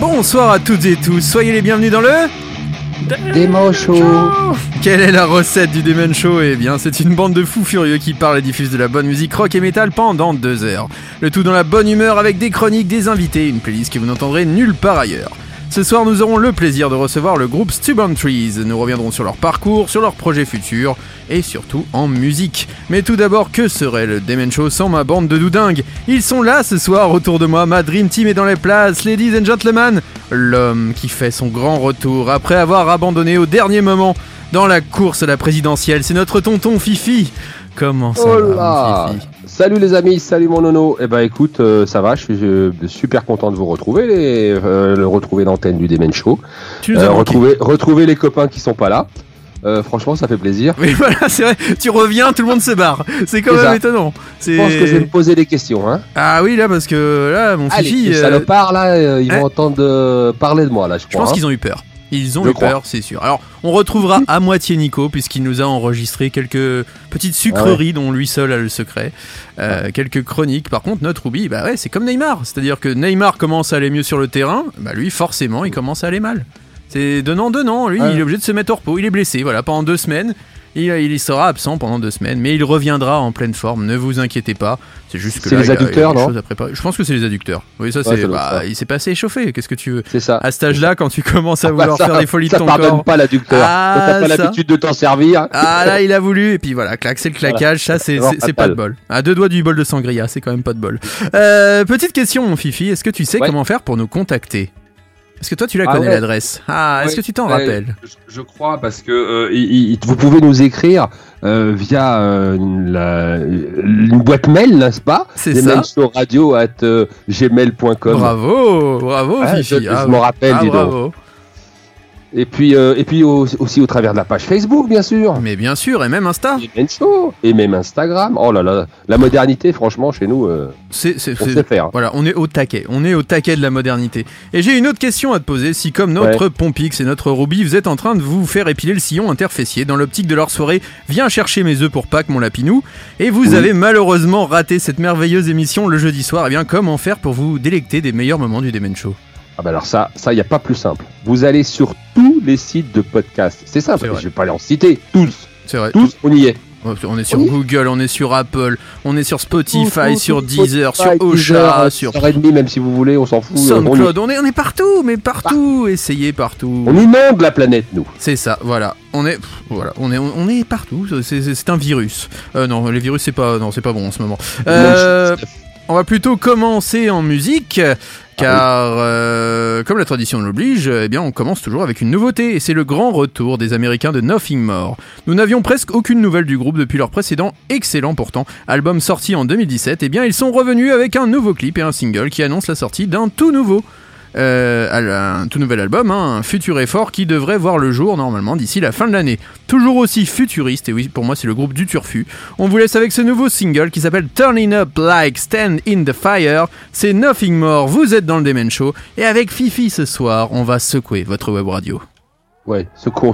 Bonsoir à toutes et tous, soyez les bienvenus dans le Démo Show. Quelle est la recette du Demon Show Eh bien, c'est une bande de fous furieux qui parle et diffuse de la bonne musique rock et metal pendant deux heures. Le tout dans la bonne humeur avec des chroniques, des invités, une playlist que vous n'entendrez nulle part ailleurs. Ce soir, nous aurons le plaisir de recevoir le groupe Stubborn Trees. Nous reviendrons sur leur parcours, sur leurs projets futurs et surtout en musique. Mais tout d'abord, que serait le Demon Show sans ma bande de doudingues? Ils sont là ce soir autour de moi, ma Dream Team est dans les places, ladies and gentlemen. L'homme qui fait son grand retour après avoir abandonné au dernier moment dans la course à la présidentielle, c'est notre tonton Fifi. Comment ça Oh va, mon Fifi? Salut les amis, salut mon nono. Eh ben écoute, euh, ça va, je suis euh, super content de vous retrouver, les, euh, le retrouver l'antenne du Demen Show. Tu nous as manqué. retrouver, retrouver les copains qui sont pas là. Franchement, ça fait plaisir. Oui, voilà, c'est vrai. Tu reviens, tout le monde se barre. C'est quand même ça. étonnant. Je pense que je vais me poser des questions. Hein. Ah oui, là, parce que là, mon les, Fifi. les salopards là, ils hein vont entendre euh, parler de moi là, je je crois. pense hein. qu'ils ont eu peur. Ils ont Je eu crois. peur, c'est sûr. Alors, on retrouvera à moitié Nico, puisqu'il nous a enregistré quelques petites sucreries dont lui seul a le secret. Euh, Quelques chroniques. Par contre, notre Ruby, bah ouais, c'est comme Neymar. C'est-à-dire que Neymar commence à aller mieux sur le terrain, bah lui, forcément, il commence à aller mal. C'est donnant-donnant. Lui, Ouais. il est obligé de se mettre au repos. Il est blessé, voilà, pendant deux semaines. Il, il sera absent pendant deux semaines, mais il reviendra en pleine forme. Ne vous inquiétez pas. C'est juste que là, les il il a non à préparer. Je pense que c'est les adducteurs. Oui, ça Ouais, c'est. bah, il s'est pas assez échauffé. Qu'est-ce que tu veux C'est ça. À cet âge-là, quand tu commences à Ah bah vouloir ça, faire des folies ça de ton pardonne corps. pas l'adducteur. Ah, t'as pas l'habitude de t'en servir. Ah là, il a voulu, et puis voilà, clac, c'est le claquage, ça c'est pas de bol. À deux doigts du bol de sangria, c'est quand même pas de bol. Euh, petite question, mon Fifi, est-ce que tu sais Ouais. comment faire pour nous contacter? Est-ce que toi tu la Ah connais ouais. l'adresse Ah, est-ce Ouais, que tu t'en ouais, rappelles je, je crois parce que euh, il- il- vous pouvez nous écrire euh, via euh, la- une boîte mail, n'est-ce pas C'est ça. radio at euh, gmail.com. Bravo, bravo Ah, Fifi. je- Ah, je m'en rappelle, donc. Et puis euh, et puis au- aussi au travers de la page Facebook, bien sûr. Mais bien sûr, et même Insta. Et même Show, et même Instagram. Oh là là, la modernité, franchement, chez nous, euh, C'est c'est- on sait faire. Voilà, on est au taquet, on est au taquet de la modernité. Et j'ai une autre question à te poser, si comme notre Pompix et notre Ruby, vous êtes en train de vous faire épiler le sillon interfessier dans l'optique de leur soirée Viens chercher mes œufs pour Pâques, mon lapinou, et vous Oui. avez malheureusement raté cette merveilleuse émission le jeudi soir, et bien comment faire pour vous délecter des meilleurs moments du Demen Show? Ah bah alors ça, ça y a pas plus simple. Vous allez sur tous les sites de podcast. C'est simple. Je vais pas les en citer tous. C'est vrai, Tous, on y est. on est sur Oui. Google, on est sur Apple, on est sur Spotify, sur Deezer, sur Ocha, Deezer, sur 6h30, même si vous voulez, on s'en fout. SoundCloud, on est, on est partout, mais partout, essayez partout. on inonde la planète, nous. C'est ça, voilà. On est, pff, voilà, on est, on est partout. C'est un virus. Euh, non, les virus c'est pas, non, c'est pas bon en ce moment. Euh, on va plutôt commencer en musique, car euh, comme la tradition l'oblige, eh bien, on commence toujours avec une nouveauté, et c'est le grand retour des Américains de Nothing More. Nous n'avions presque aucune nouvelle du groupe depuis leur précédent, excellent pourtant, album sorti en 2017. Eh bien, ils sont revenus avec un nouveau clip et un single qui annonce la sortie d'un tout nouveau. Euh, un tout nouvel album, hein, un futur effort qui devrait voir le jour normalement d'ici la fin de l'année. Toujours aussi futuriste, et oui, pour moi c'est le groupe du Turfu. On vous laisse avec ce nouveau single qui s'appelle Turning Up Like Stand in the Fire. C'est Nothing More, vous êtes dans le Demen Show, et avec Fifi ce soir, on va secouer votre web radio. Ouais, ce con,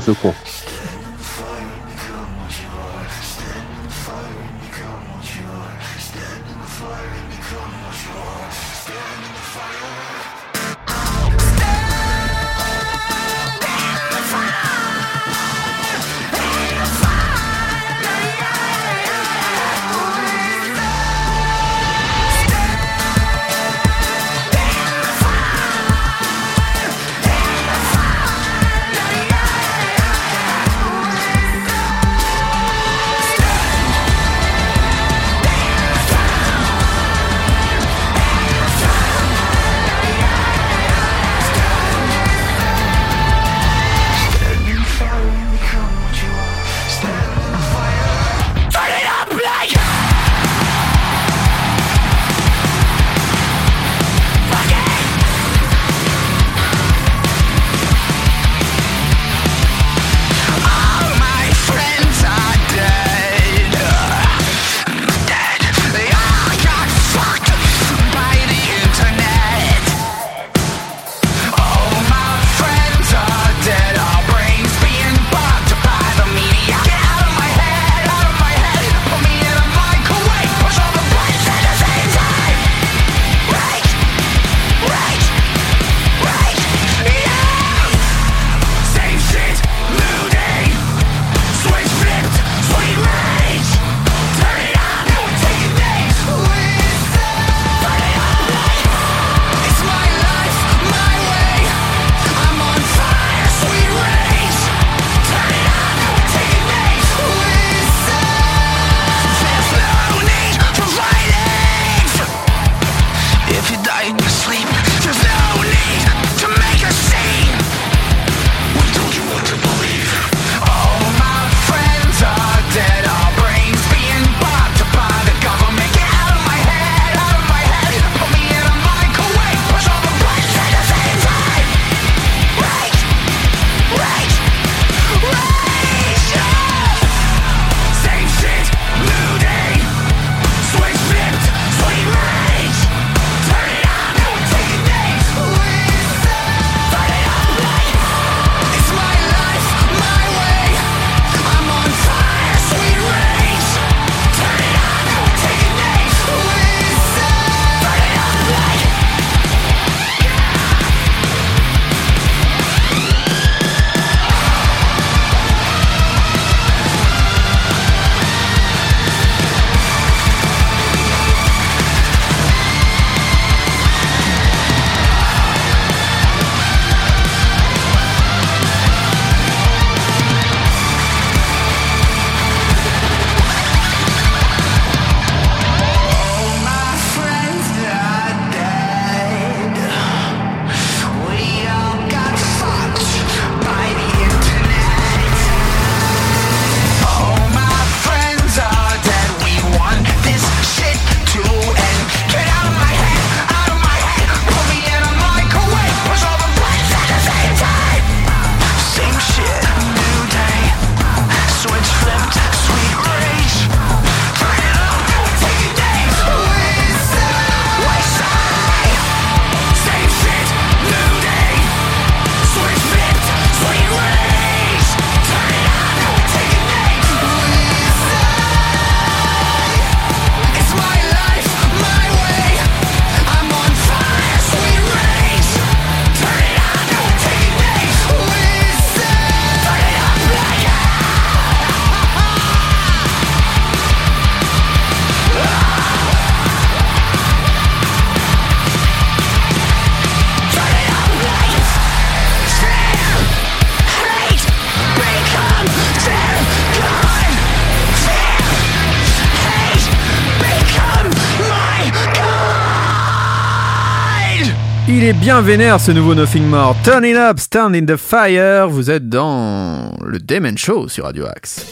est bien vénère ce nouveau Nothing More. Turn it up, stand in the fire. Vous êtes dans le Demon Show sur Radio Axe.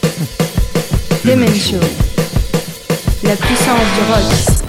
Demon Show. La puissance du rock.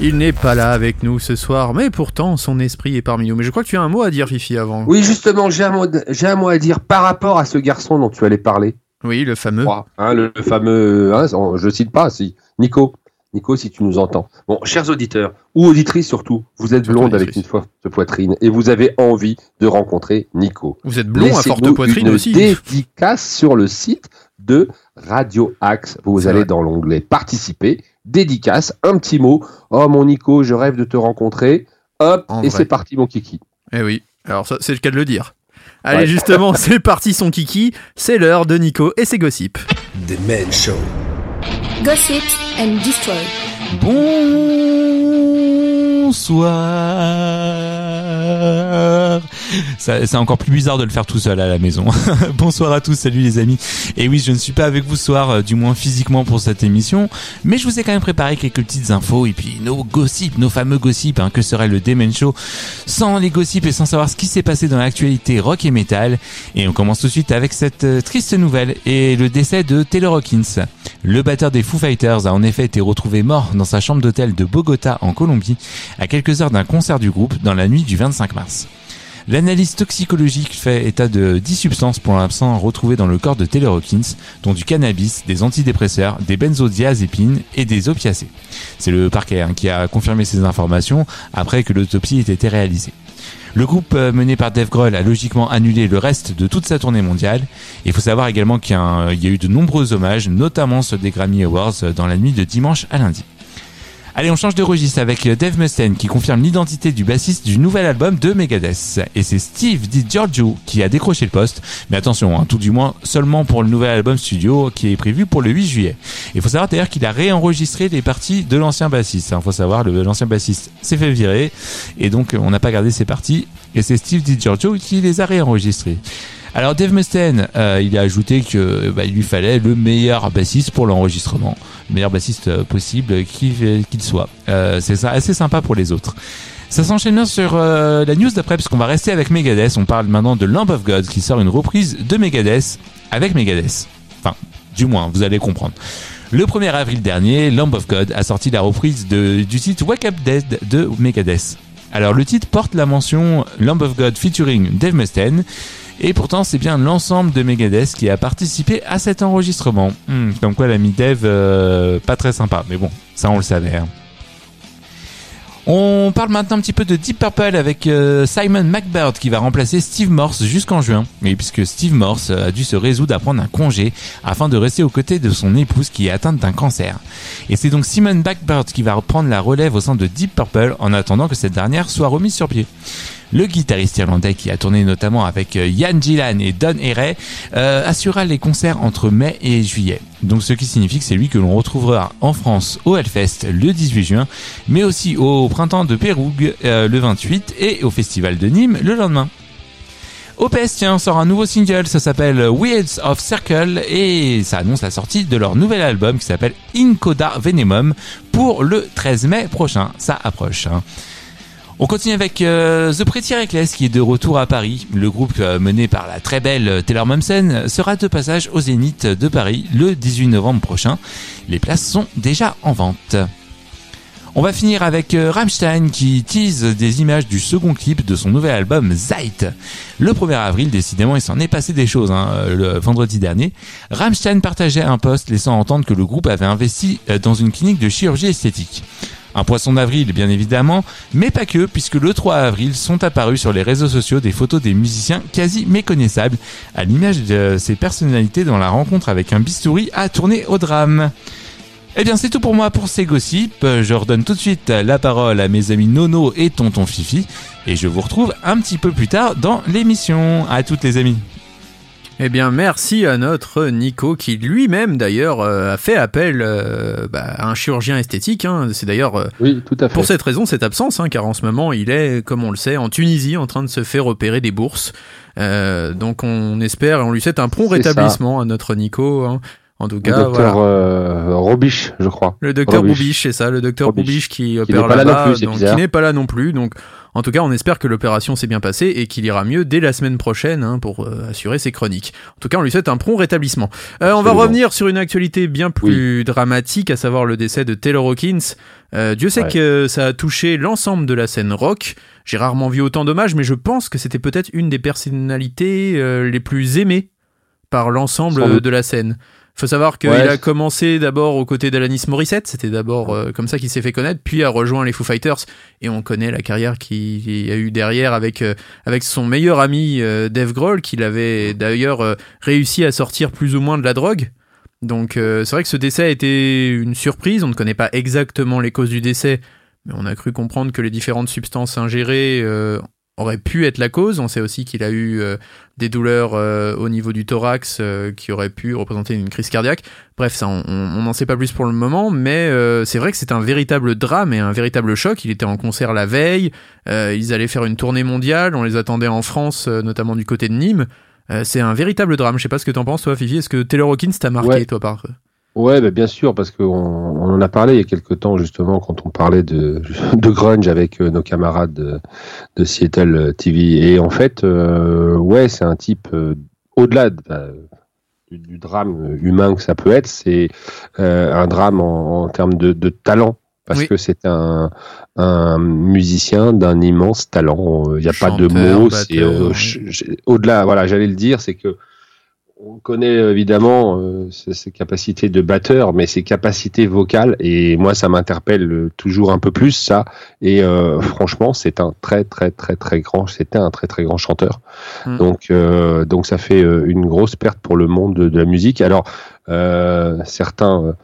Il n'est pas là avec nous ce soir, mais pourtant son esprit est parmi nous. Mais je crois que tu as un mot à dire, Fifi, avant. Oui, justement, j'ai un, mot, j'ai un mot à dire par rapport à ce garçon dont tu allais parler. Oui, le fameux. Hein, le, fameux, hein, je cite pas, si. Nico. Nico, si tu nous entends. Bon, chers auditeurs, ou auditrices surtout, vous êtes blonde avec une forte poitrine et vous avez envie de rencontrer Nico. Vous êtes blond à forte poitrine une aussi. dédicace sur le site de Radio Axe. Vous allez dans l'onglet participer, dédicace, un petit mot. Oh mon Nico, je rêve de te rencontrer. Hop, et c'est parti mon kiki. Eh oui, alors ça, c'est le cas de le dire. Allez, justement, c'est parti son kiki. C'est l'heure de Nico et ses gossips. Des Men Show. Gossips and Destroy. Bonsoir. C'est encore plus bizarre de le faire tout seul à la maison. Bonsoir à tous, salut les amis. Et oui, je ne suis pas avec vous ce soir, euh, du moins physiquement pour cette émission, mais je vous ai quand même préparé quelques petites infos et puis nos gossips, nos fameux gossips, hein, que serait le Demon Show sans les gossips et sans savoir ce qui s'est passé dans l'actualité rock et metal. Et on commence tout de suite avec cette euh, triste nouvelle et le décès de Taylor Hawkins. Le batteur des Foo Fighters a en effet été retrouvé mort dans sa chambre d'hôtel de Bogota en Colombie à quelques heures d'un concert du groupe dans la nuit du 25 mars. L'analyse toxicologique fait état de 10 substances pour l'instant retrouvées dans le corps de Taylor Hawkins, dont du cannabis, des antidépresseurs, des benzodiazépines et des opiacés. C'est le parquet hein, qui a confirmé ces informations après que l'autopsie ait été réalisée. Le groupe euh, mené par Dave Grohl a logiquement annulé le reste de toute sa tournée mondiale. Il faut savoir également qu'il y, a eu de nombreux hommages, notamment ceux des Grammy Awards euh, dans la nuit de dimanche à lundi. Allez, on change de registre avec euh, Dave Mustaine qui confirme l'identité du bassiste du nouvel album de Megadeth. Et c'est Steve DiGiorgio qui a décroché le poste. Mais attention, hein, tout du moins seulement pour le nouvel album studio qui est prévu pour le 8 juillet. Il faut savoir d'ailleurs qu'il a réenregistré les parties de l'ancien bassiste. Il faut savoir, l'ancien bassiste s'est fait virer et donc on n'a pas gardé ses parties. Et c'est Steve DiGiorgio qui les a réenregistrées. Alors Dave Mustaine, euh, il a ajouté que bah, il lui fallait le meilleur bassiste pour l'enregistrement, le meilleur bassiste euh, possible qu'il soit. Euh, c'est assez sympa pour les autres. Ça s'enchaîne sur la news d'après, puisqu'on va rester avec Megadeth. On parle maintenant de Lamp of God, qui sort une reprise de Megadeth avec Megadeth. Enfin, du moins, vous allez comprendre. Le 1er avril dernier, Lamb of God a sorti la reprise de, du titre Wake Up Dead de Megadeth. Alors le titre porte la mention Lamb of God featuring Dave Mustaine et pourtant, c'est bien l'ensemble de Megadeth qui a participé à cet enregistrement. Hmm, comme quoi l'ami Dev, euh, pas très sympa, mais bon, ça on le savait. Hein. On parle maintenant un petit peu de Deep Purple avec euh, Simon McBird qui va remplacer Steve Morse jusqu'en juin. Oui, puisque Steve Morse a dû se résoudre à prendre un congé afin de rester aux côtés de son épouse qui est atteinte d'un cancer. Et c'est donc Simon McBird qui va reprendre la relève au sein de Deep Purple en attendant que cette dernière soit remise sur pied. Le guitariste irlandais qui a tourné notamment avec euh, Ian Gillan et Don Herrey euh, assurera les concerts entre mai et juillet. Donc ce qui signifie que c'est lui que l'on retrouvera en France au Hellfest le 18 juin, mais aussi au printemps de Pérougue euh, le 28 et au festival de Nîmes le lendemain. OPS tiens, sort un nouveau single, ça s'appelle Weirds of Circle et ça annonce la sortie de leur nouvel album qui s'appelle Incoda Venemum pour le 13 mai prochain. Ça approche. Hein. On continue avec euh, The Pretty Reckless qui est de retour à Paris. Le groupe euh, mené par la très belle Taylor Momsen sera de passage au Zénith de Paris le 18 novembre prochain. Les places sont déjà en vente. On va finir avec euh, Rammstein qui tease des images du second clip de son nouvel album Zeit. Le 1er avril, décidément, il s'en est passé des choses. Hein, le vendredi dernier, Rammstein partageait un post laissant entendre que le groupe avait investi dans une clinique de chirurgie esthétique. Un poisson d'avril, bien évidemment, mais pas que, puisque le 3 avril sont apparus sur les réseaux sociaux des photos des musiciens quasi méconnaissables, à l'image de ces personnalités dans la rencontre avec un bistouri à tourner au drame. Eh bien, c'est tout pour moi pour ces gossips. Je redonne tout de suite la parole à mes amis Nono et Tonton Fifi, et je vous retrouve un petit peu plus tard dans l'émission. À toutes les amis. Eh bien, merci à notre Nico qui lui-même d'ailleurs euh, a fait appel euh, bah, à un chirurgien esthétique. Hein. C'est d'ailleurs euh, oui, tout à fait. pour cette raison cette absence, hein, car en ce moment il est, comme on le sait, en Tunisie en train de se faire opérer des bourses. donc on espère et on lui souhaite un prompt rétablissement à notre Nico. Hein. En tout cas, le docteur euh, Robiche, je crois. Le docteur Robiche, c'est ça, le docteur Robiche, qui opère là-bas, qui n'est pas là non plus. Donc, en tout cas, on espère que l'opération s'est bien passée et qu'il ira mieux dès la semaine prochaine hein, pour euh, assurer ses chroniques. En tout cas, on lui souhaite un prompt rétablissement. Euh, on va revenir sur une actualité bien plus dramatique, à savoir le décès de Taylor Hawkins. Euh, Dieu sait que ça a touché l'ensemble de la scène rock. J'ai rarement vu autant d'hommages, mais je pense que c'était peut-être une des personnalités les plus aimées par l'ensemble de la scène faut savoir qu'il a commencé d'abord aux côtés d'Alanis Morissette, c'était d'abord euh, comme ça qu'il s'est fait connaître, puis a rejoint les Foo Fighters, et on connaît la carrière qu'il a eu derrière avec, euh, avec son meilleur ami euh, Dave Grohl, qu'il avait d'ailleurs réussi à sortir plus ou moins de la drogue. Donc c'est vrai que ce décès a été une surprise, on ne connaît pas exactement les causes du décès, mais on a cru comprendre que les différentes substances ingérées aurait pu être la cause. On sait aussi qu'il a eu euh, des douleurs euh, au niveau du thorax euh, qui auraient pu représenter une crise cardiaque. Bref, ça, on n'en sait pas plus pour le moment, mais c'est vrai que c'est un véritable drame et un véritable choc. Il était en concert la veille, ils allaient faire une tournée mondiale, on les attendait en France, notamment du côté de Nîmes. c'est un véritable drame. Je sais pas ce que t'en penses, toi, Fifi. Est-ce que Taylor Hawkins t'a marqué, toi, par Ouais, bah bien sûr, parce qu'on on en a parlé il y a quelques temps justement quand on parlait de, de grunge avec euh, nos camarades de, de, Seattle TV. Et en fait, euh, ouais, c'est un type euh, au-delà bah, du, drame humain que ça peut être, c'est un drame en, en termes de, de, talent. Parce que c'est un, un musicien d'un immense talent. Il n'y a pas de mots. C'est au-delà. Voilà, j'allais le dire, c'est que on connaît évidemment euh, ses capacités de batteur, mais ses capacités vocales, et moi ça m'interpelle toujours un peu plus ça. Et euh, franchement, c'est un très très très très grand, c'était un très très grand chanteur. Hmm. Donc euh, donc ça fait une grosse perte pour le monde de, la musique. Alors certains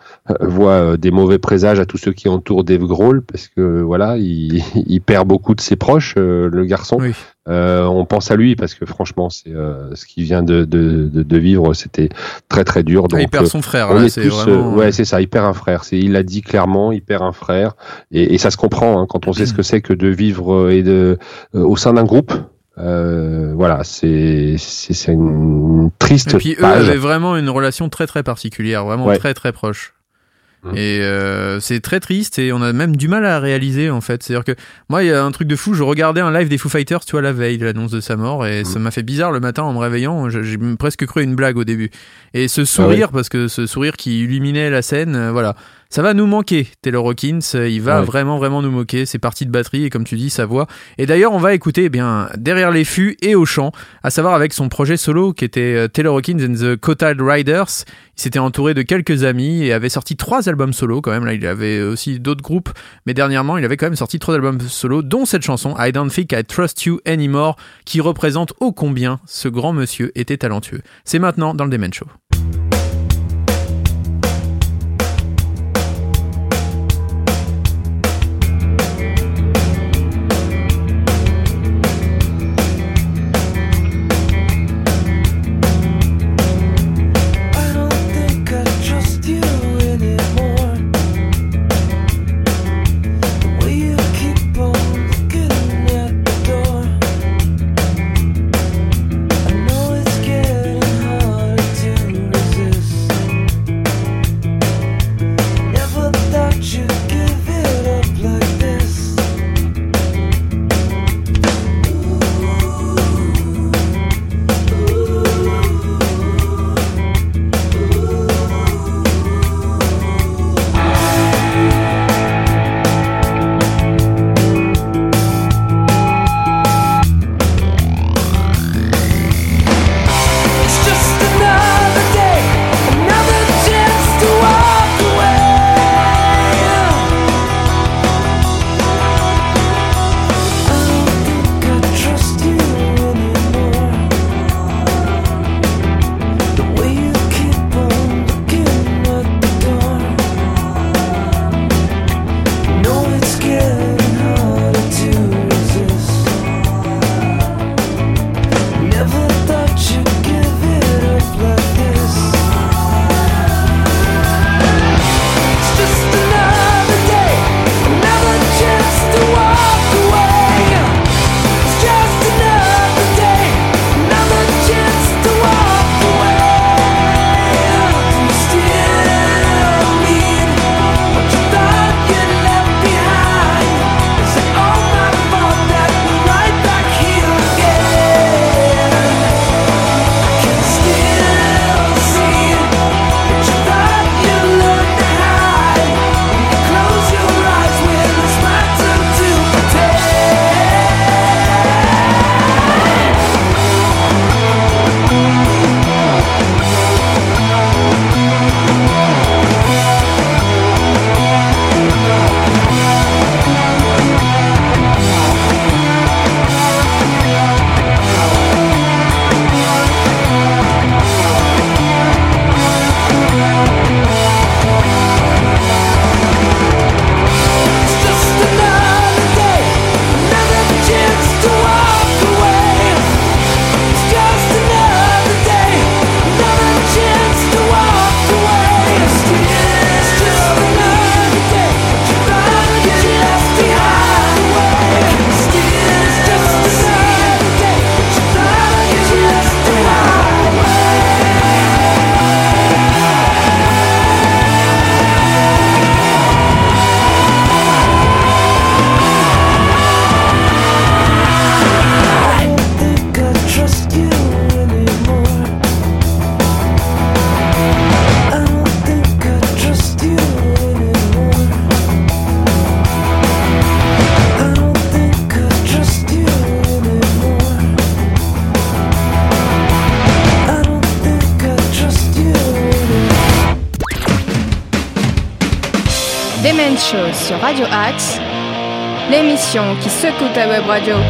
voient des mauvais présages à tous ceux qui entourent Dave Grohl parce que voilà, il, il perd beaucoup de ses proches, le garçon. Oui. Euh, on pense à lui parce que franchement, c'est euh, ce qu'il vient de, de, de, vivre, c'était très très dur. Ah, donc, il perd son frère. Là, c'est vraiment... ouais, c'est ça. Il perd un frère. C'est, il l'a dit clairement. Il perd un frère, et, et ça se comprend hein, quand on sait ce que c'est que de vivre et de au sein d'un groupe. Euh, voilà, c'est c'est une triste. Et puis eux avaient vraiment une relation très très particulière, vraiment très très proche. Mmh. Et euh, c'est très triste et on a même du mal à réaliser en fait. C'est-à-dire que moi, il y a un truc de fou. Je regardais un live des Foo Fighters, tu vois, la veille de l'annonce de sa mort et mmh. ça m'a fait bizarre le matin en me réveillant. J'ai presque cru une blague au début. Et ce sourire, ah parce que ce sourire qui illuminait la scène, euh, voilà ça va nous manquer, Taylor Hawkins. Il va vraiment, vraiment nous moquer. C'est parti de batterie et comme tu dis, sa voix. Et d'ailleurs, on va écouter eh bien derrière les fûts et au chant, à savoir avec son projet solo qui était euh, Taylor Hawkins and the Cotard Riders. Il s'était entouré de quelques amis et avait sorti trois albums solo quand même. Là, il avait aussi d'autres groupes, mais dernièrement, il avait quand même sorti trois albums solo, dont cette chanson I Don't Think I Trust You Anymore, qui représente ô combien ce grand monsieur était talentueux. C'est maintenant dans le Demen Show. Secoue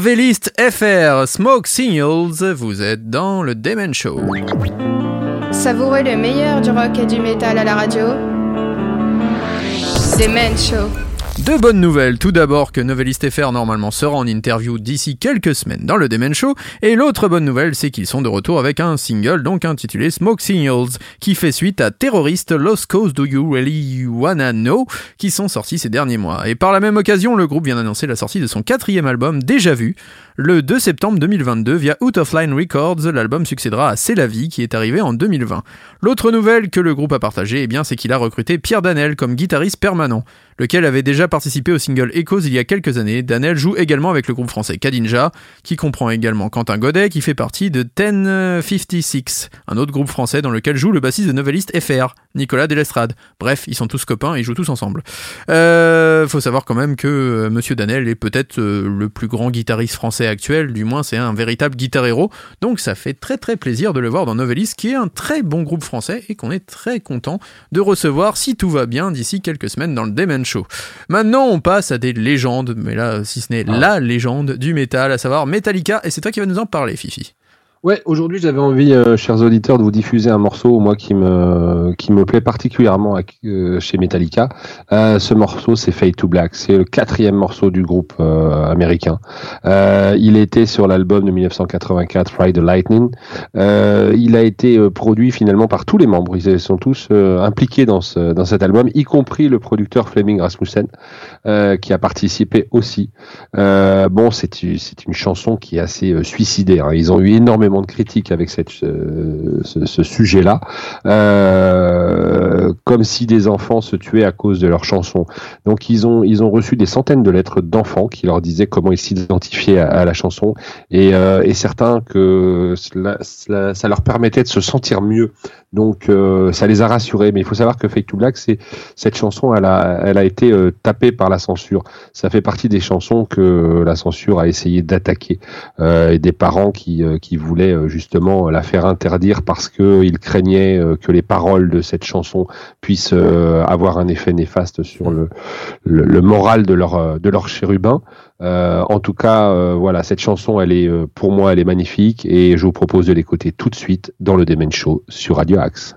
Novelist FR, Smoke Signals, vous êtes dans le Demon Show. Savourez le meilleur du rock et du métal à la radio. Demon Show. Deux bonnes nouvelles. Tout d'abord que Novelist FR normalement sera en interview d'ici quelques semaines dans le Demen Show. Et l'autre bonne nouvelle, c'est qu'ils sont de retour avec un single donc intitulé Smoke Signals, qui fait suite à Terrorist, Lost Cause Do You Really Wanna Know, qui sont sortis ces derniers mois. Et par la même occasion, le groupe vient d'annoncer la sortie de son quatrième album, Déjà Vu, le 2 septembre 2022 via Out of Line Records. L'album succédera à C'est la vie, qui est arrivé en 2020. L'autre nouvelle que le groupe a partagée, eh bien, c'est qu'il a recruté Pierre Danel comme guitariste permanent lequel avait déjà participé au single Echoes il y a quelques années. Daniel joue également avec le groupe français Kadinja, qui comprend également Quentin Godet, qui fait partie de 1056, un autre groupe français dans lequel joue le bassiste de Novelist FR, Nicolas Delestrade. Bref, ils sont tous copains et ils jouent tous ensemble. Euh, faut savoir quand même que euh, Monsieur Danel est peut-être euh, le plus grand guitariste français actuel, du moins c'est un véritable guitar héros, donc ça fait très très plaisir de le voir dans Novelist, qui est un très bon groupe français et qu'on est très content de recevoir, si tout va bien, d'ici quelques semaines dans le Maintenant, on passe à des légendes, mais là, si ce n'est ah. la légende du métal, à savoir Metallica, et c'est toi qui vas nous en parler, Fifi. Ouais, aujourd'hui j'avais envie, euh, chers auditeurs, de vous diffuser un morceau, moi qui me qui me plaît particulièrement euh, chez Metallica. Euh, ce morceau, c'est Fade to Black. C'est le quatrième morceau du groupe américain. il était sur l'album de 1984, Ride the Lightning. il a été produit finalement par tous les membres. Ils sont tous impliqués dans ce dans cet album, y compris le producteur Fleming Rasmussen, qui a participé aussi. bon, c'est c'est une chanson qui est assez suicidaire. Hein. Ils ont eu énormément de critiques avec cette, ce, sujet-là, euh, comme si des enfants se tuaient à cause de leurs chansons. Donc ils ont reçu des centaines de lettres d'enfants qui leur disaient comment ils s'identifiaient à, la chanson et, euh, certains que ça leur permettait de se sentir mieux. Donc euh, ça les a rassurés. Mais il faut savoir que Fake to Black, c'est cette chanson, elle a elle a été euh, tapée par la censure. Ça fait partie des chansons que la censure a essayé d'attaquer euh, et des parents qui voulaient euh, justement la faire interdire parce qu'il craignait euh, que les paroles de cette chanson puissent euh, avoir un effet néfaste sur le, le, moral de leur, de leur chérubin. En tout cas, voilà, cette chanson, elle est pour moi, elle est magnifique et je vous propose de l'écouter tout de suite dans le Demen Show sur Radio Axe.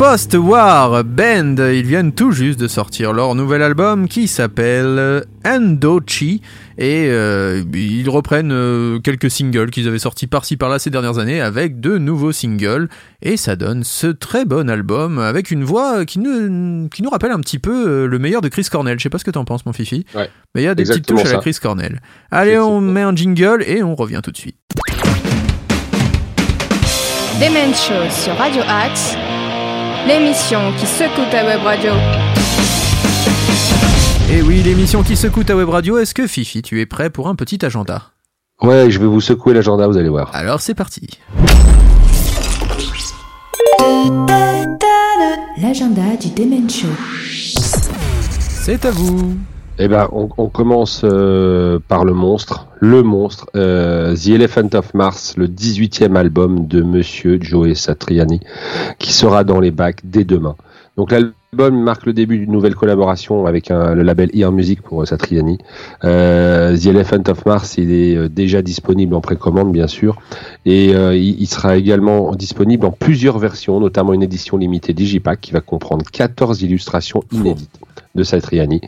Post-War Band, ils viennent tout juste de sortir leur nouvel album qui s'appelle Endochi et euh, ils reprennent euh, quelques singles qu'ils avaient sortis par-ci par-là ces dernières années avec de nouveaux singles. Et ça donne ce très bon album avec une voix qui nous, qui nous rappelle un petit peu euh, le meilleur de Chris Cornell. Je sais pas ce que t'en penses mon fifi, mais il y a des petites touches à la Chris Cornell. Allez, on met un jingle et on revient tout de suite. Demen Show sur Radio Axe, l'émission qui secoue ta web radio. Et oui, l'émission qui secoue ta web radio, est-ce que Fifi, tu es prêt pour un petit agenda? Ouais, je vais vous secouer l'agenda, vous allez voir. Alors c'est parti. L'agenda du Demen Show. C'est à vous. Eh ben, on, commence euh, par le monstre, le monstre, euh, The Elephant of Mars, le 18e album de Monsieur Joe Satriani, qui sera dans les bacs dès demain. Donc l'album marque le début d'une nouvelle collaboration avec le label Ear Music pour euh, Satriani. The Elephant of Mars, est déjà disponible en précommande, bien sûr, et il, il sera également disponible en plusieurs versions, notamment une édition limitée Digipack qui va comprendre 14 illustrations inédites de Satriani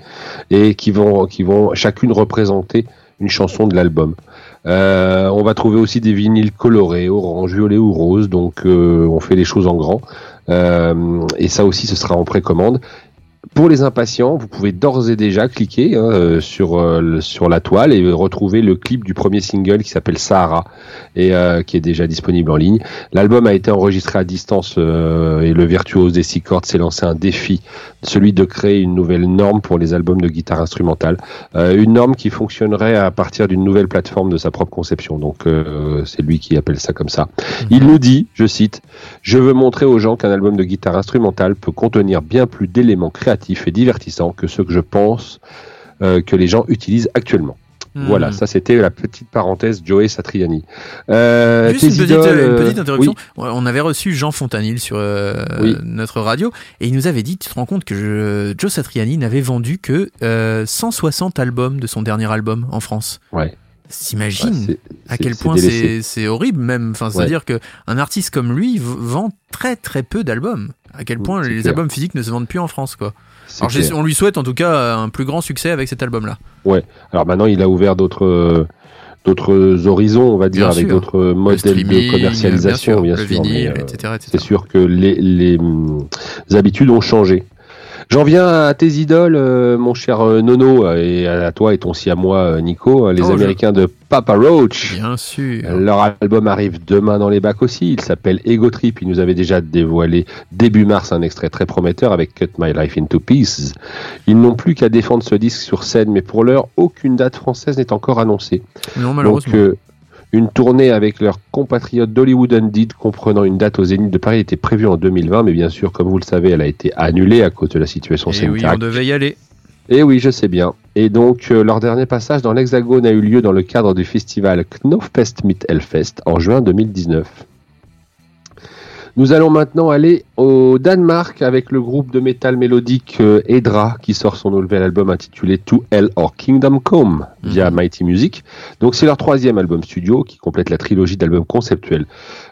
et qui vont, qui vont chacune représenter une chanson de l'album. Euh, on va trouver aussi des vinyles colorés, orange, violet ou rose, donc euh, on fait les choses en grand. Euh, et ça aussi, ce sera en précommande. Pour les impatients, vous pouvez d'ores et déjà cliquer hein, euh, sur euh, sur la toile et retrouver le clip du premier single qui s'appelle Sahara et euh, qui est déjà disponible en ligne. L'album a été enregistré à distance euh, et le virtuose des six cordes s'est lancé un défi, celui de créer une nouvelle norme pour les albums de guitare instrumentale, Euh, une norme qui fonctionnerait à partir d'une nouvelle plateforme de sa propre conception. Donc euh, c'est lui qui appelle ça comme ça. Il nous dit, je cite, je veux montrer aux gens qu'un album de guitare instrumentale peut contenir bien plus d'éléments créatifs et divertissants que ceux que je pense euh, que les gens utilisent actuellement. Hmm. Voilà, ça c'était la petite parenthèse Joey Satriani. Euh, Juste une petite, idoles, une euh, petite interruption. oui. On avait reçu Jean Fontanil sur euh, Oui. notre radio et il nous avait dit, tu te rends compte que je- Joe Satriani n'avait vendu que euh, 160 albums de son dernier album en France. Ouais. S'imagine Ouais, à quel point c'est horrible même. Enfin, c'est-à-dire que un artiste comme lui vend très très peu d'albums. À quel point les clair. albums physiques ne se vendent plus en France, quoi. Alors, on lui souhaite en tout cas un plus grand succès avec cet album-là. Alors maintenant, il a ouvert d'autres euh, d'autres horizons, on va dire, Bien avec d'autres Le modèles de commercialisation, bien sûr. le vinyle, mais, euh, etc., c'est sûr que les, les, hum, habitudes ont changé. J'en viens à tes idoles, euh, mon cher euh, Nono, et à toi et ton si à moi, euh, Nico, les Oh, je- Américains de Papa Roach. Bien sûr. Leur album arrive demain dans les bacs aussi. Il s'appelle Ego Trip. Ils nous avaient déjà dévoilé début mars un extrait très prometteur avec Cut My Life into Pieces. Ils n'ont plus qu'à défendre ce disque sur scène, mais pour l'heure, aucune date française n'est encore annoncée. non, malheureusement. Donc, euh, une tournée avec leurs compatriotes d'Hollywood Undead comprenant une date au Zénith de Paris était prévue en 2020, mais bien sûr, comme vous le savez, elle a été annulée à cause de la situation Et oui, sanitaire. on devait y aller. Et oui, je sais bien. Et donc, euh, leur dernier passage dans l'Hexagone a eu lieu dans le cadre du festival Knofest mit Hellfest en juin 2019. Nous allons maintenant aller au Danemark avec le groupe de métal mélodique euh, Edra qui sort son nouvel album intitulé To Hell or Kingdom Come via Mighty Music. Donc c'est leur troisième album studio qui complète la trilogie d'albums conceptuels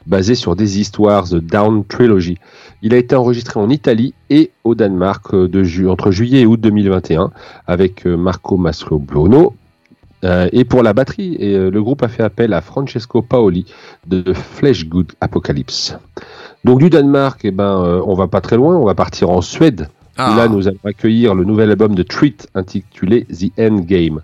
basés sur des histoires The Down Trilogy. Il a été enregistré en Italie et au Danemark euh, de ju- entre juillet et août 2021 avec euh, Marco Maslow Bruno. Euh, et pour la batterie, et, euh, le groupe a fait appel à Francesco Paoli de Fleshgood Apocalypse. Donc du Danemark, eh ben, euh, on va pas très loin, on va partir en Suède. Ah, Et là, nous allons accueillir le nouvel album de Treat intitulé The End Game.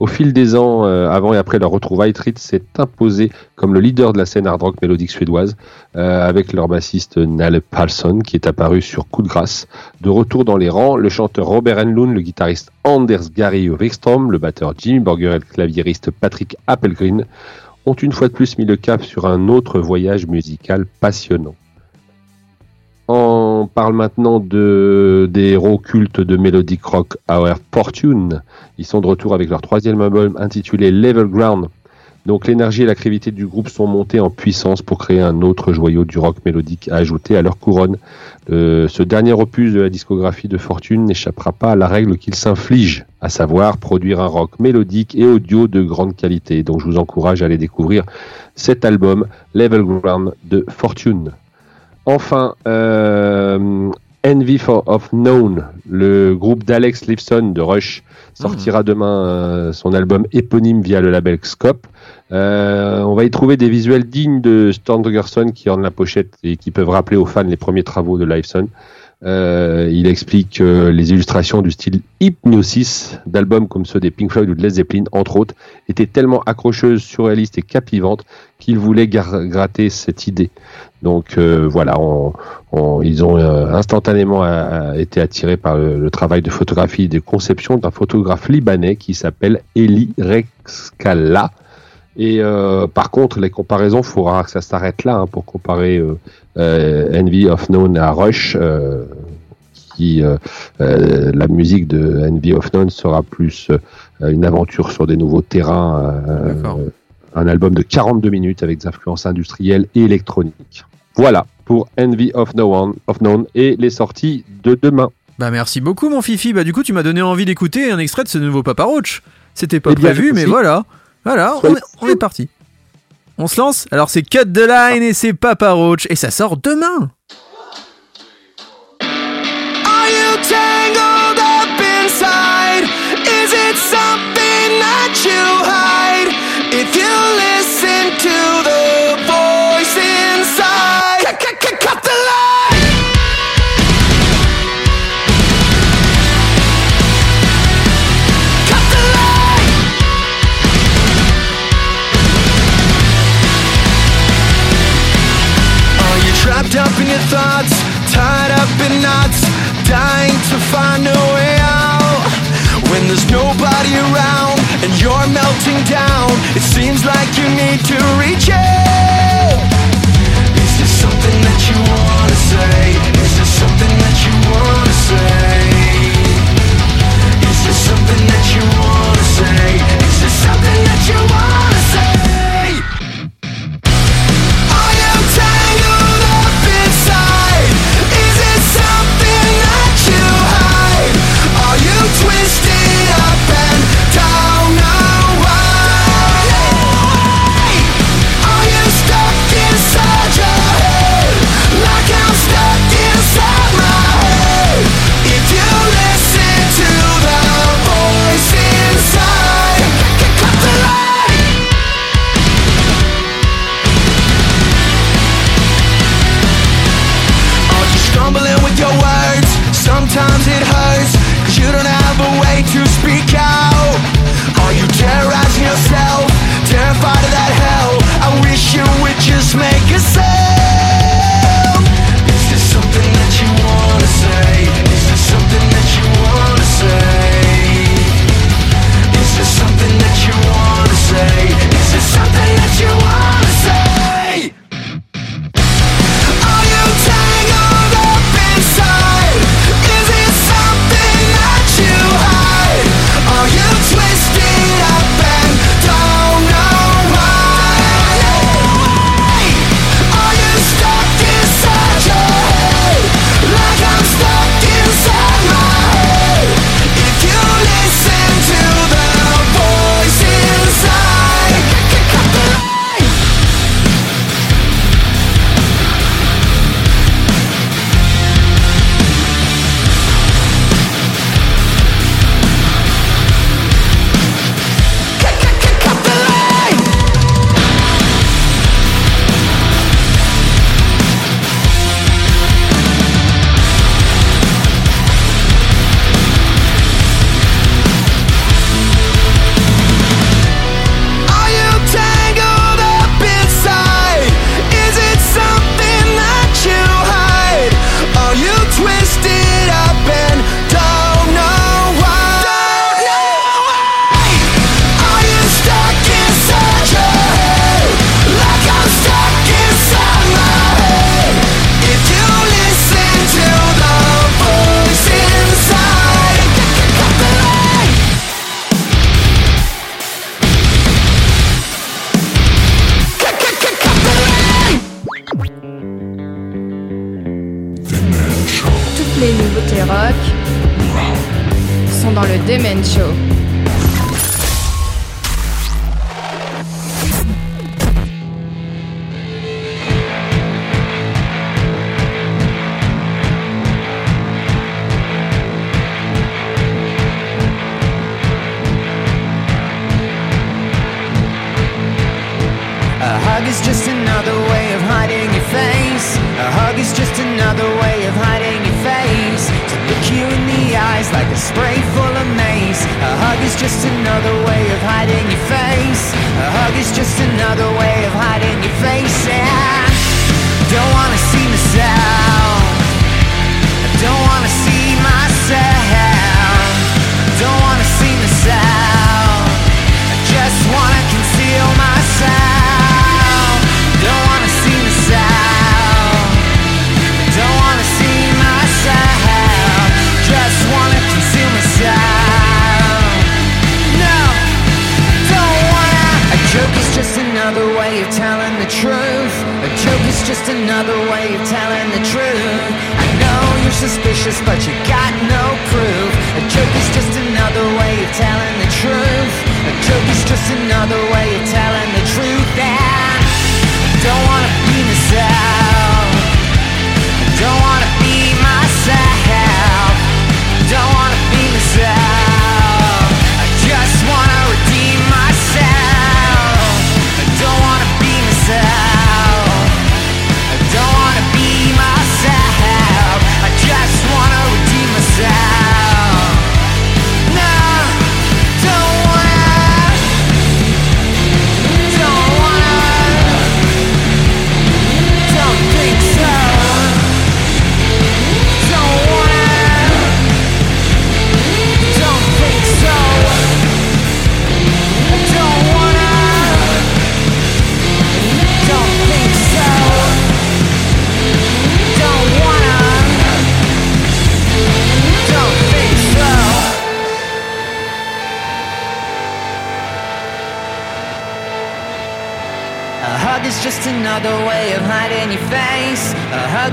Au fil des ans, euh, avant et après leur retrouvaille, Treat s'est imposé comme le leader de la scène hard rock mélodique suédoise, euh, avec leur bassiste Nalle Palsson qui est apparu sur Coup de grâce. De retour dans les rangs, le chanteur Robert Enlund, le guitariste Anders Gary Wikström, le batteur Jimmy Borger et le claviériste Patrick Appelgren ont une fois de plus mis le cap sur un autre voyage musical passionnant. On parle maintenant de, des héros cultes de Melodic Rock Our Fortune. Ils sont de retour avec leur troisième album intitulé Level Ground. Donc l'énergie et la créativité du groupe sont montées en puissance pour créer un autre joyau du rock mélodique à ajouter à leur couronne. Euh, ce dernier opus de la discographie de Fortune n'échappera pas à la règle qu'il s'inflige, à savoir produire un rock mélodique et audio de grande qualité. Donc je vous encourage à aller découvrir cet album Level Ground de Fortune. Enfin, euh, Envy for of Known, le groupe d'Alex Lifeson de Rush, sortira demain euh, son album éponyme via le label Scope. Euh, on va y trouver des visuels dignes de Storm qui ornent la pochette et qui peuvent rappeler aux fans les premiers travaux de Lifeson. Euh, il explique que les illustrations du style hypnosis d'albums comme ceux des Pink Floyd ou de Led Zeppelin, entre autres, étaient tellement accrocheuses, surréalistes et captivantes qu'il voulait gratter cette idée. Donc euh, voilà, ils ont euh, instantanément été attirés par le, travail de photographie et de conception d'un photographe libanais qui s'appelle Eli Rexkala. Et par contre, les comparaisons, il faudra que ça s'arrête là hein, pour comparer Envy of Known à Rush qui euh, euh, la musique de Envy of None sera plus euh, une aventure sur des nouveaux terrains, un album de 42 minutes avec des influences industrielles et électroniques. Voilà pour Envy of, no One, of None et les sorties de demain. Bah merci beaucoup mon Fifi, bah du coup tu m'as donné envie d'écouter un extrait de ce nouveau Papa Roach. C'était pas eh prévu mais voilà, voilà, on est, on est parti. On se lance Alors c'est Cut the Line et c'est Papa Roach et ça sort demain tangled up inside? Is it something that you hide? Thoughts, tied up in knots? dying to find a way out When there's nobody around and you're melting down It seems like you need to reach out Is there something that you wanna say? Is there something that you wanna say? Another way of telling the truth. I know you're suspicious, but you got no proof. A joke is just another way of telling the truth. A joke is just another way of telling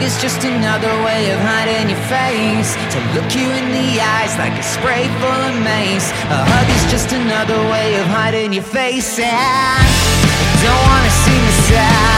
is just another way of hiding your face. To look you in the eyes like a spray full of mace. A hug is just another way of hiding your face. And I don't wanna see myself.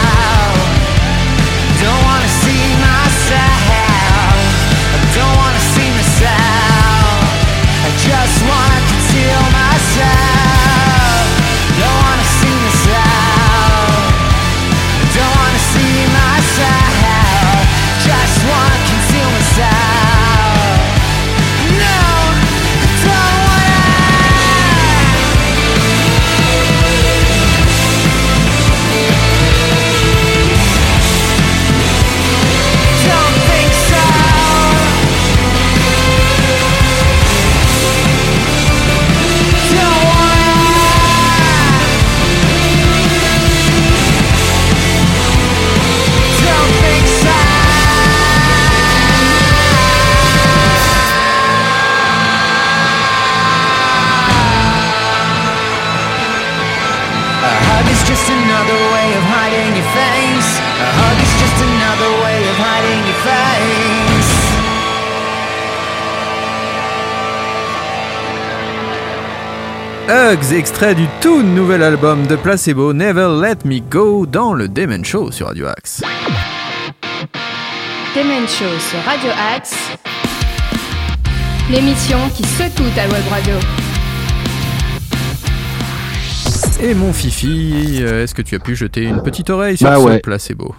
Hugs, extrait du tout nouvel album de Placebo, Never Let Me Go, dans le Demon Show sur Radio Axe. Demen Show sur Radio Axe. L'émission qui secoue ta web radio. Et mon Fifi, euh, est-ce que tu as pu jeter une petite oreille sur Bah ce ouais. Placebo?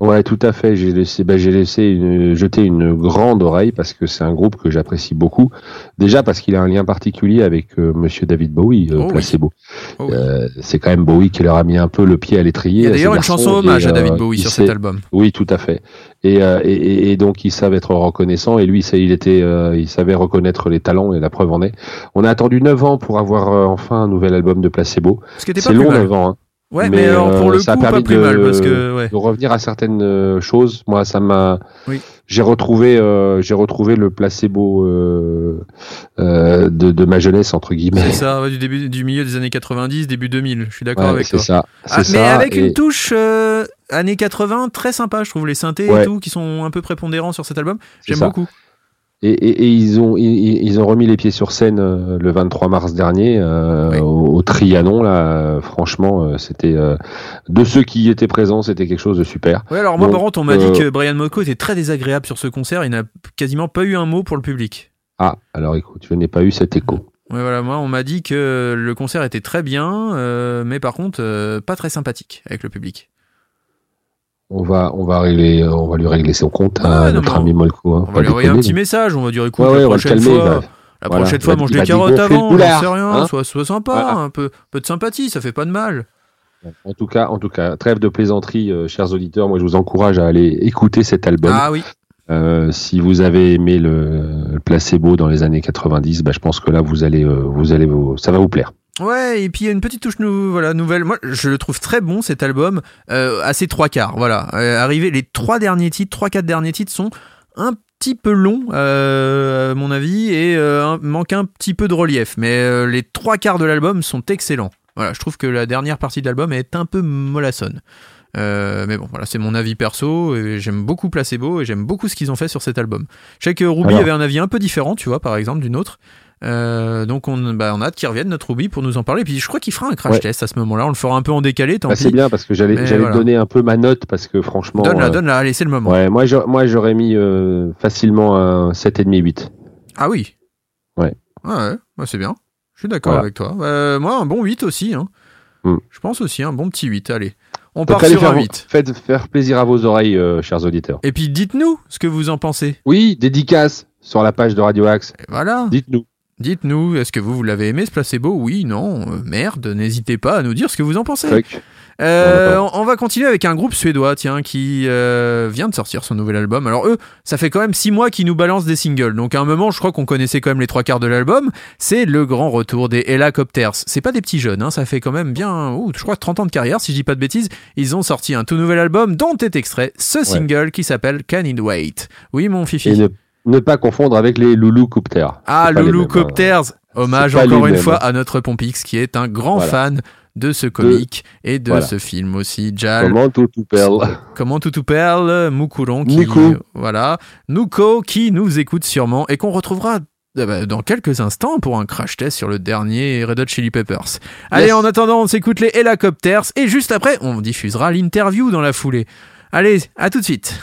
Ouais, tout à fait. J'ai laissé, bah, j'ai laissé une, jeter une grande oreille parce que c'est un groupe que j'apprécie beaucoup. Déjà parce qu'il a un lien particulier avec euh, Monsieur David Bowie, euh, Oh oui. Placebo. Oh oui. Euh, c'est quand même Bowie qui leur a mis un peu le pied à l'étrier. Il y a à ces d'ailleurs une chanson hommage à euh, David Bowie sur cet album. Oui, tout à fait. Et, euh, et, et- donc ils savent être reconnaissants. Et lui, il était, euh, il savait reconnaître les talents et la preuve en est. On a attendu 9 ans pour avoir enfin un nouvel album de Placebo. Ce qui était pas C'est long mal. 9 ans. Hein. Ouais, mais, Mais, alors pour euh, le ça a coup, pas permis de- mal parce que ouais. de revenir à certaines euh, choses. Moi, ça m'a. Oui. J'ai retrouvé, euh, j'ai retrouvé le placebo euh, euh, de, de ma jeunesse entre guillemets. C'est ça, ouais, du début, du milieu des années 90, début 2000. Je suis d'accord Ouais, avec c'est toi. ça. Ah, C'est mais ça. avec et- une touche années 80 très sympa, je trouve les synthés et tout qui sont un peu prépondérants sur cet album. C'est J'aime beaucoup. Et, et, et ils ont ils, ils ont remis les pieds sur scène euh, le 23 mars dernier euh, Oui. au, au Trianon là. franchement, euh, c'était euh, de ceux qui y étaient présents, c'était quelque chose de super. Ouais, alors moi Donc, par contre, on m'a euh, dit que Brian Molko était très désagréable sur ce concert, il n'a quasiment pas eu un mot pour le public. Ah, alors écoute, je n'ai pas eu cet écho. Ouais, voilà, moi on m'a dit que le concert était très bien, mais par contre pas très sympathique avec le public. On va on va régler, on va lui régler son compte Ouais, à non, notre ami Molko. hein, On va lui envoyer un petit message, on va dire écoute, Ouais, la prochaine calmer. fois, bah, la voilà. prochaine fois mange des carottes avant, j'en sais rien, hein. sois, sois sympa, un peu, peu de sympathie, ça fait pas de mal. En tout cas, en tout cas, trêve de plaisanterie, euh, chers auditeurs. Moi, je vous encourage à aller écouter cet album. Ah oui, Euh, si vous avez aimé le, le placebo dans les années 90, bah, je pense que là, vous allez, euh, vous allez, vous, ça va vous plaire. Ouais, et puis il y a une petite touche nou- voilà, nouvelle. Moi, je le trouve très bon cet album, euh, à ses trois quarts. Voilà, Euh, arrivé, les trois derniers titres, trois quatre derniers titres sont un petit peu longs, euh, à mon avis, et euh, un- manquent un petit peu de relief. Mais euh, les trois quarts de l'album sont excellents. Voilà, je trouve que la dernière partie de l'album est un peu mollassonne. Euh, mais bon, voilà, c'est mon avis perso. et J'aime beaucoup Placebo et j'aime beaucoup ce qu'ils ont fait sur cet album. Je sais que Ruby Alors. avait un avis un peu différent, tu vois, par exemple, d'une autre. Euh, donc on, bah, on a hâte qu'il revienne notre Ruby pour nous en parler. Puis je crois qu'il fera un crash Ouais. test à ce moment-là. On le fera un peu en décalé, tant Bah, c'est bien parce que j'allais voilà. donner un peu ma note parce que franchement. Donne-la, euh, donne-la. Allez, c'est le moment. Ouais, moi j'a- moi j'aurais mis euh, facilement un 7,5 8. Ah oui. Ouais. Ah ouais, bah, c'est bien. Je suis d'accord Voilà. avec toi. Moi, un bon 8 aussi. Hein. Hmm. Je pense aussi, un bon petit 8. Allez, on Donc part sur faire, un 8. faites faire plaisir à vos oreilles, chers auditeurs. Et puis dites-nous ce que vous en pensez. Oui, dédicace sur la page de Radio Axe. Et voilà. Dites-nous. Dites-nous, est-ce que vous, vous l'avez aimé ce placebo? Oui, non, euh, merde, n'hésitez pas à nous dire ce que vous en pensez. Euh, On va continuer avec un groupe suédois, tiens, qui euh, vient de sortir son nouvel album. Alors eux, ça fait quand même six mois qu'ils nous balancent des singles. Donc à un moment, je crois qu'on connaissait quand même les trois quarts de l'album. C'est le grand retour des Helicopters. C'est pas des petits jeunes, hein, ça fait quand même bien, ouh, je crois 30 ans de carrière, si je dis pas de bêtises. Ils ont sorti un tout nouvel album dont est extrait ce single qui s'appelle Can It Wait? Oui, mon fifi. Et ne pas confondre avec les Loulou Coopter. Ah, C'est pas les Loulou mêmes, hein. Hommage encore une fois à notre Pompix qui est un grand Voilà. fan de ce comique et de Voilà. ce film aussi. Jal, Comment tout tout perle. comment tout tout perle, Moukuron qui Nico. voilà, Nuko qui nous écoute sûrement et qu'on retrouvera euh, bah, dans quelques instants pour un crash test sur le dernier Red Hot Chili Peppers. Allez, en attendant, on s'écoute les Helicopters et juste après, on diffusera l'interview dans la foulée. Allez, à tout de suite.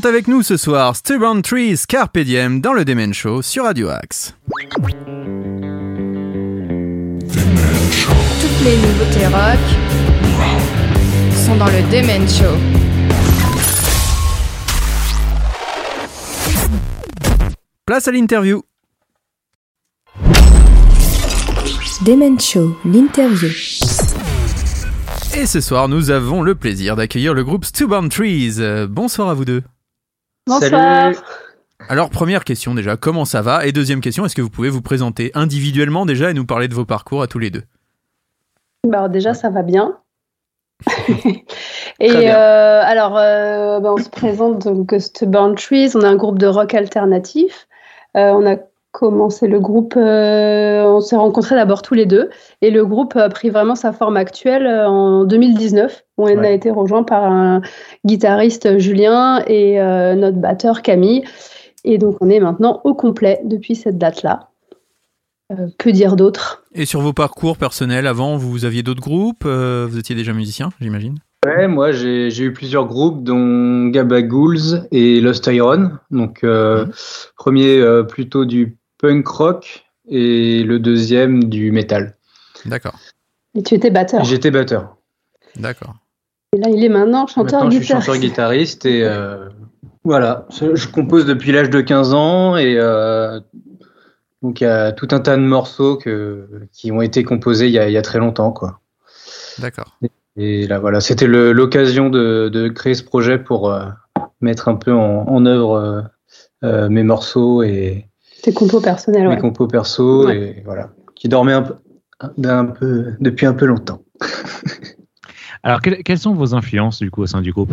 Sont avec nous ce soir, Stubborn Trees Carpe Diem dans le Demen Show sur Radio Axe. Toutes les nouveautés rock sont dans le Demen Show. Place à l'interview. Demen Show, l'interview. Et ce soir, nous avons le plaisir d'accueillir le groupe Stubborn Trees. Euh, bonsoir à vous deux. Bonsoir. Alors, première question déjà, comment ça va? Et deuxième question, est-ce que vous pouvez vous présenter individuellement déjà et nous parler de vos parcours à tous les deux? Bah, déjà, ça va bien. Et bien. euh, alors, euh, bah, on se présente donc Stubborn Trees. On est un groupe de rock alternatif. Euh, on a commencé le groupe, euh, on s'est rencontrés d'abord tous les deux. Et le groupe a pris vraiment sa forme actuelle euh, en 2019. où On a Ouais. été rejoint par un guitariste Julien et euh, notre batteur Camille. Et donc, on est maintenant au complet depuis cette date-là. Euh, que dire d'autre? Et sur vos parcours personnels, avant, vous aviez d'autres groupes euh, Vous étiez déjà musicien, j'imagine? Ouais, moi j'ai eu plusieurs groupes, dont Gaba Ghouls et Lost Iron. Donc, euh, premier euh, plutôt du punk rock et le deuxième du metal. D'accord, Et tu étais batteur. J'étais batteur. d'accord. Et là, il est maintenant chanteur Maintenant, je suis guitariste. chanteur guitariste et euh, voilà. Je compose depuis l'âge de 15 ans et euh, donc il y a tout un tas de morceaux que, qui ont été composés il y a, il y a très longtemps, quoi. D'accord. Et là, voilà, c'était l'occasion de, de créer ce projet pour euh, mettre un peu en, en œuvre mes morceaux et Tes compos personnels, mes ouais. compos perso Ouais. et voilà, qui dormaient un peu, depuis un peu longtemps. Alors, quelles, quelles sont vos influences du coup au sein du groupe?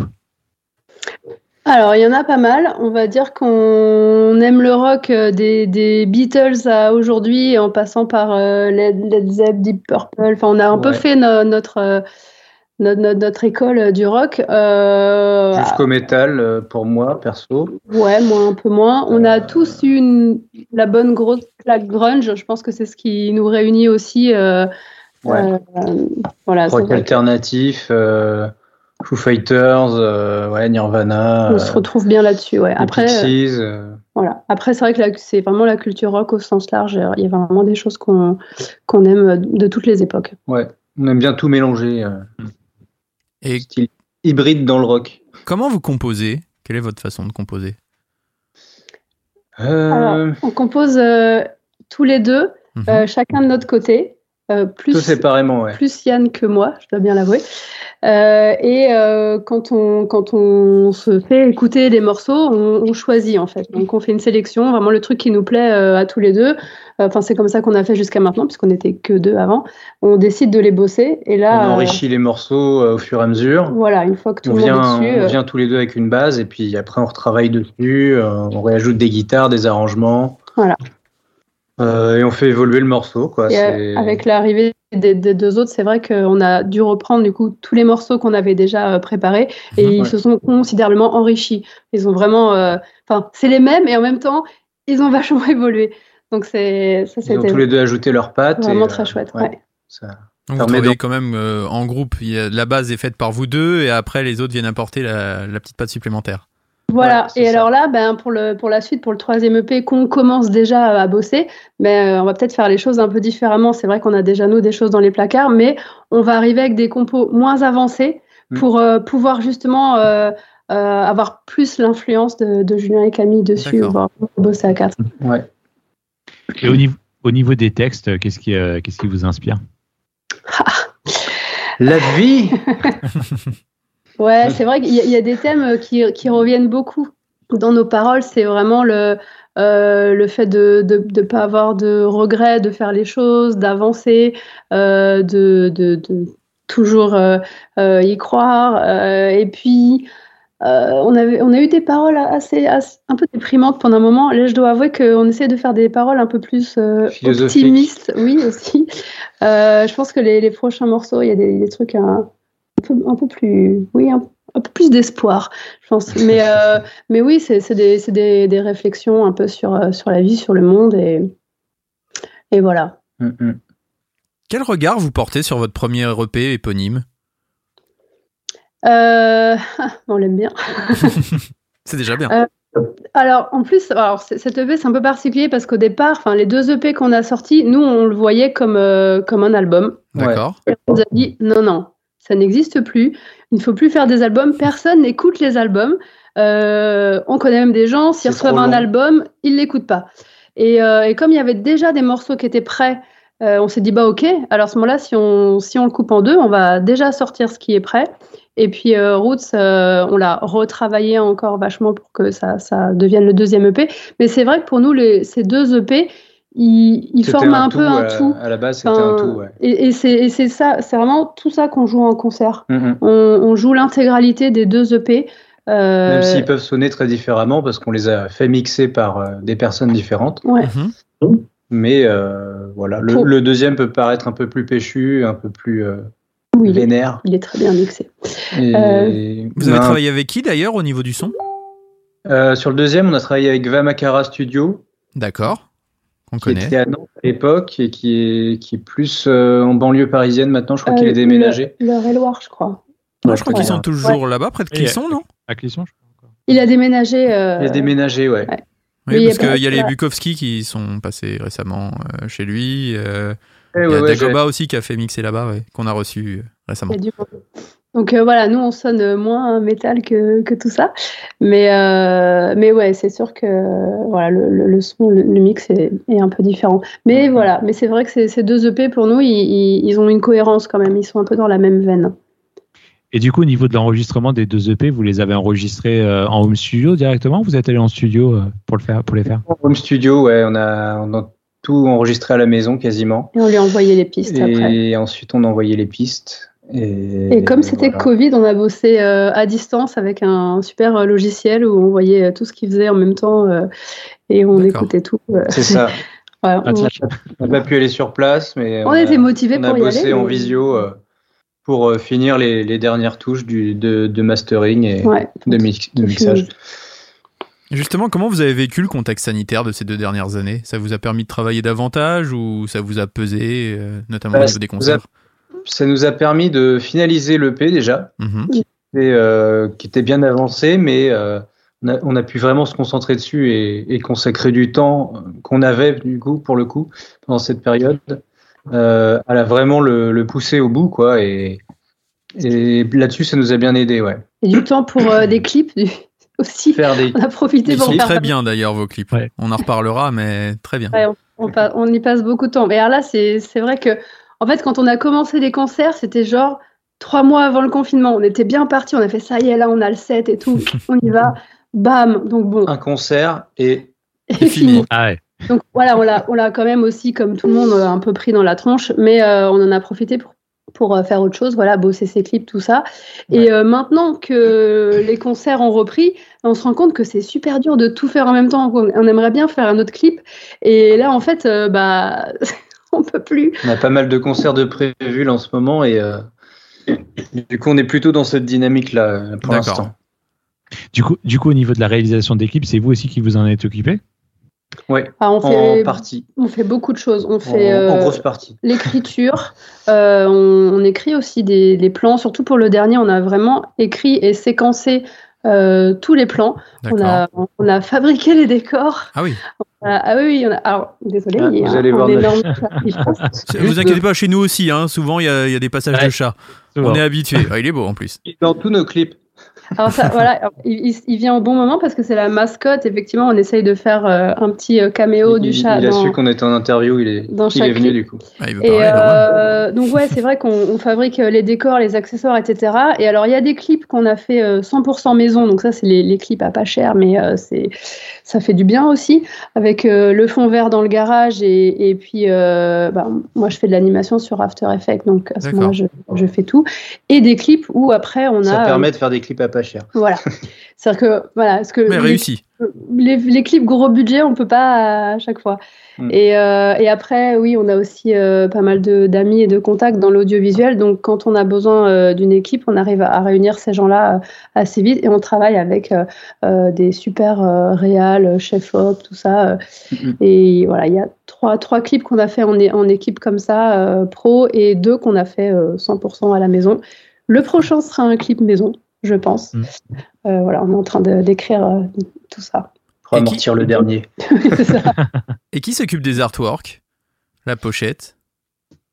Alors, il y en a pas mal. On va dire qu'on aime le rock euh, des, des Beatles à aujourd'hui, en passant par euh, Led, Led Zepp, Deep Purple. Enfin, on a un peu fait no- notre, euh, notre, notre, notre école euh, du rock. Euh, Jusqu'au métal euh, pour moi perso. ouais, moi un peu moins. On a tous eu une, la bonne grosse plaque grunge. Je pense que c'est ce qui nous réunit aussi. euh, Ouais. euh, voilà, Rock alternatif, euh, Foo Fighters, euh, ouais, Nirvana, on se retrouve bien là-dessus. Ouais. Après, euh, Pixies, euh, Voilà. Après, c'est vrai que c'est vraiment la culture rock au sens large. Il y a vraiment des choses qu'on qu'on aime de toutes les époques. ouais, on aime bien tout mélanger, euh, Et style hybride dans le rock. comment vous composez? Quelle est votre façon de composer? Euh, Alors, on compose euh, tous les deux, Mhm. euh, chacun de notre côté, euh, plus, tout séparément, ouais. plus Yann que moi, je dois bien l'avouer. Euh, et euh, quand, on, quand on se fait écouter des morceaux, on, on choisit en fait. Donc on fait une sélection, vraiment le truc qui nous plaît à tous les deux. Enfin, c'est comme ça qu'on a fait jusqu'à maintenant, puisqu'on n'était que deux avant. On décide de les bosser. Et On là, euh, enrichit les morceaux au fur et à mesure. voilà, une fois que tout On le monde vient, est dessus. on vient tous les deux avec une base et puis après on retravaille dessus, on réajoute des guitares, des arrangements. Voilà. Euh, et on fait évoluer le morceau, quoi. Euh, avec l'arrivée des, des deux autres, c'est vrai qu'on a dû reprendre du coup tous les morceaux qu'on avait déjà euh, préparés et Mhm, ils ouais. se sont considérablement enrichis. Ils ont vraiment, euh, enfin, c'est les mêmes et en même temps, ils ont vachement évolué. Donc c'est ça, Ils ont tous les deux ajouté leurs pattes. vraiment et, très euh, chouette. ouais, ouais. Ça, Donc vous travaillez quand même euh, en groupe. Il y a, la base est faite par vous deux et après les autres viennent apporter la, la petite patte supplémentaire. Voilà, et alors là, ben, pour, le, pour la suite, pour le troisième EP, qu'on commence déjà à bosser, ben, euh, on va peut-être faire les choses un peu différemment. C'est vrai qu'on a déjà, nous, des choses dans les placards, mais on va arriver avec des compos moins avancés mm. pour euh, pouvoir justement euh, avoir plus l'influence de, de, Julien et Camille dessus, voir bosser à quatre. Ouais. Et au niveau, au niveau des textes, qu'est-ce qui, qu'est-ce qui vous inspire? La vie Ouais, c'est vrai qu'il y, a des thèmes euh, qui, qui, reviennent beaucoup dans nos paroles. C'est vraiment le, euh, le fait de ne pas avoir de regrets, de faire les choses, d'avancer, euh, de, de, de, toujours euh, y croire. Et puis, on, avait, on a eu des paroles assez, assez, un peu déprimantes pendant un moment. Là, je dois avouer qu'on essaie de faire des paroles un peu plus optimistes. Oui, aussi. je pense que les, les, prochains morceaux, il y a des, des trucs. Hein, un peu, plus, oui, un, peu plus d'espoir, je pense. Mais, euh, mais oui, c'est des, des, des, réflexions un peu sur, euh, sur la vie, sur le monde, et, et voilà. Mm, mm. Quel regard vous portez sur votre premier EP éponyme? Euh, On l'aime bien. c'est déjà bien. alors, en plus, alors, cette EP, c'est un peu particulier parce qu'au départ, les deux EP qu'on a sortis, nous, on le voyait comme, comme un album. D'accord. On nous a dit non, non, ça n'existe plus. Il ne faut plus faire des albums. Personne n'écoute les albums. Euh, on connaît même des gens, s'ils reçoivent un album, ils ne l'écoutent pas. Euh, et, comme il y avait déjà des morceaux qui étaient prêts, euh, on s'est dit, bah ok, alors à ce moment-là, si on, si on le coupe en deux, on va déjà sortir ce qui est prêt. Et puis Roots, on l'a retravaillé encore vachement pour que ça, ça devienne le deuxième EP. Mais c'est vrai que pour nous, les, ces deux EP, il, il forme un, peu un tout. À la base, c'était un tout. Ouais. Et, et c'est ça, c'est vraiment tout ça qu'on joue en concert. Mm-hmm. on, on, joue l'intégralité des deux EP. Euh... Même s'ils peuvent sonner très différemment parce qu'on les a fait mixer par euh, des personnes différentes. Ouais. Mm-hmm. Mais euh, voilà, le, le, deuxième peut paraître un peu plus péchu, un peu plus euh, oui, vénère. Il est, il est, très bien mixé. Et... Vous avez travaillé avec qui d'ailleurs au niveau du son? Sur le deuxième, on a travaillé avec Vamakara Studio. D'accord qu'on connaît. Qui était à Nantes à l'époque et qui est, qui est plus euh, en banlieue parisienne maintenant. Je crois qu'il est euh, déménagé. Le, loire je crois. je crois qu'ils sont toujours là-bas, près de Clisson, non? À Clisson, je crois. Il a déménagé. Euh, il a déménagé, ouais. Oui, parce qu'il y a les Bukowski qui sont passés récemment chez lui. Euh, eh il y a Dagoba aussi qui a fait mixer là-bas, qu'on a reçu récemment. Donc euh, voilà, nous on sonne moins métal que, que tout ça, mais euh, mais ouais, c'est sûr que voilà le, le, son, le, mix est, est, un peu différent. Mais voilà, mais c'est vrai que ces, ces, deux EP pour nous, ils, ils, ont une cohérence quand même, ils sont un peu dans la même veine. Et du coup, au niveau de l'enregistrement des deux EP, vous les avez enregistrés euh, en home studio directement Vous êtes allé en studio pour le faire, pour les faire? En home studio, ouais, on a, on a tout enregistré à la maison quasiment. Et on lui a envoyé les pistes et après. Et ensuite, on a envoyé les pistes. Et, comme c'était Covid, on a bossé euh, à distance avec un super euh, logiciel où on voyait euh, tout ce qu'il faisait en même temps et on écoutait tout. C'est ça. on n'a pas pu aller sur place, mais on, était motivés pour y aller. On a bossé en visio pour finir les, les, dernières touches du, de, de mastering et de, mix, de mixage. Justement, comment vous avez vécu le contexte sanitaire de ces deux dernières années? Ça vous a permis de travailler davantage ou ça vous a pesé, notamment bah, au niveau des concerts? Ça nous a permis de finaliser l'EP déjà, mhm. euh, qui était bien avancé, mais euh, on, a, on, a, pu vraiment se concentrer dessus et, et consacrer du temps qu'on avait du coup pour le coup pendant cette période euh, à la vraiment le, le, pousser au bout quoi et, et là-dessus ça nous a bien aidé ouais. Et du temps pour euh, des clips aussi. Faire des... On a profité Ils pour sont faire très bien d'ailleurs vos clips. Ouais. On en reparlera mais très bien. Ouais, on, on, on, y passe beaucoup de temps. Mais alors là c'est vrai que en fait, quand on a commencé les concerts, c'était genre trois mois avant le confinement. On était bien parti, on a fait ça y est, là, on a le set et tout, on y va. Bam Donc bon. Un concert et, et fini. Ah ouais. Donc voilà, on l'a quand même aussi, comme tout le monde, euh, un peu pris dans la tronche, mais euh, on en a profité pour, pour euh, faire autre chose, voilà, bosser ses clips, tout ça. Ouais. Et euh, maintenant que les concerts ont repris, on se rend compte que c'est super dur de tout faire en même temps. On aimerait bien faire un autre clip. Et là, en fait, euh, bah. on peut plus. On a pas mal de concerts de prévus là, en ce moment et euh, du coup on est plutôt dans cette dynamique là pour l'instant. Du coup, du coup, au niveau de la réalisation des clips, c'est vous aussi qui vous en êtes occupé? Ouais, Ah, on, en fait, partie. on fait beaucoup de choses. On En, fait en euh, grosse partie. l'écriture, euh, on, on écrit aussi des, des plans. Surtout pour le dernier, on a vraiment écrit et séquencé euh, tous les plans. On a, on a fabriqué les décors. Ah oui. Ah, ah oui, oui, on a- alors désolé, Ah, il y a vous un- allez un voir notre- énorme sacrifice. C'est- Vous inquiétez pas, chez nous aussi, hein, souvent il y, a- il y a des passages de chat. Souvent. On est habitué. Ah, il est beau en plus. Dans tous nos clips. Alors ça, voilà, il, vient au bon moment parce que c'est la mascotte. Effectivement, on essaye de faire euh, un petit euh, caméo il, du chat il a dans, su qu'on était en interview, il est, dans il est chaque venu du coup. Ah, il veut Et parler, normal. euh, donc ouais, c'est vrai qu'on on fabrique les décors, les accessoires, etc. Et alors il y a des clips qu'on a fait euh, 100% maison, donc ça c'est les, les clips à pas cher, mais euh, c'est ça fait du bien aussi, avec euh, le fond vert dans le garage et, et puis euh, bah, moi je fais de l'animation sur After Effects, donc à ce moment-là je, je fais tout, et des clips où après on Ça a permet de faire des clips à pas cher. voilà, c'est-à-dire que voilà, ce que Mais les- réussi. les, les clips gros budget, on peut pas à chaque fois. Mm. Et, euh, et après, oui, on a aussi euh, pas mal de- d'amis et de contacts dans l'audiovisuel. Donc, quand on a besoin euh, d'une équipe, on arrive à, à réunir ces gens-là euh, assez vite et on travaille avec euh, euh, des super euh, réals, chef op, tout ça. euh. Mhm. Et voilà, il y a trois, trois clips qu'on a fait en, en équipe comme ça, euh, pro, et deux qu'on a fait euh, 100% à la maison. Le prochain sera un clip maison, je pense. Mhm. Euh, voilà, on est en train de- d'écrire euh, tout ça. Pour Et qui- amortir le dernier. Ça. Et qui s'occupe des artworks? La pochette?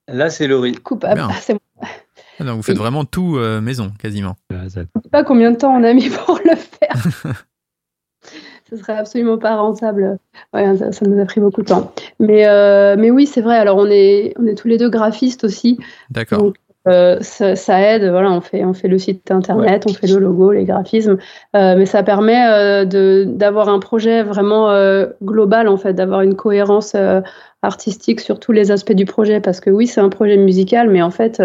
Là, c'est Laurie. Coupable. Ah, c'est. Ah, donc vous faites vraiment tout euh, maison, quasiment. Je sais pas combien de temps on a mis pour le faire. Ce serait absolument pas rentable. Ouais, ça, ça nous a pris beaucoup de temps. Mais, euh, mais oui, c'est vrai. Alors, on est, on est tous les deux graphistes aussi. D'accord. Donc, euh, ça, ça aide. Voilà, on fait, on fait le site internet, on fait le logo, les graphismes. Euh, mais ça permet euh, de, d'avoir un projet vraiment global, en fait, d'avoir une cohérence artistique sur tous les aspects du projet. Parce que oui, c'est un projet musical, mais en fait,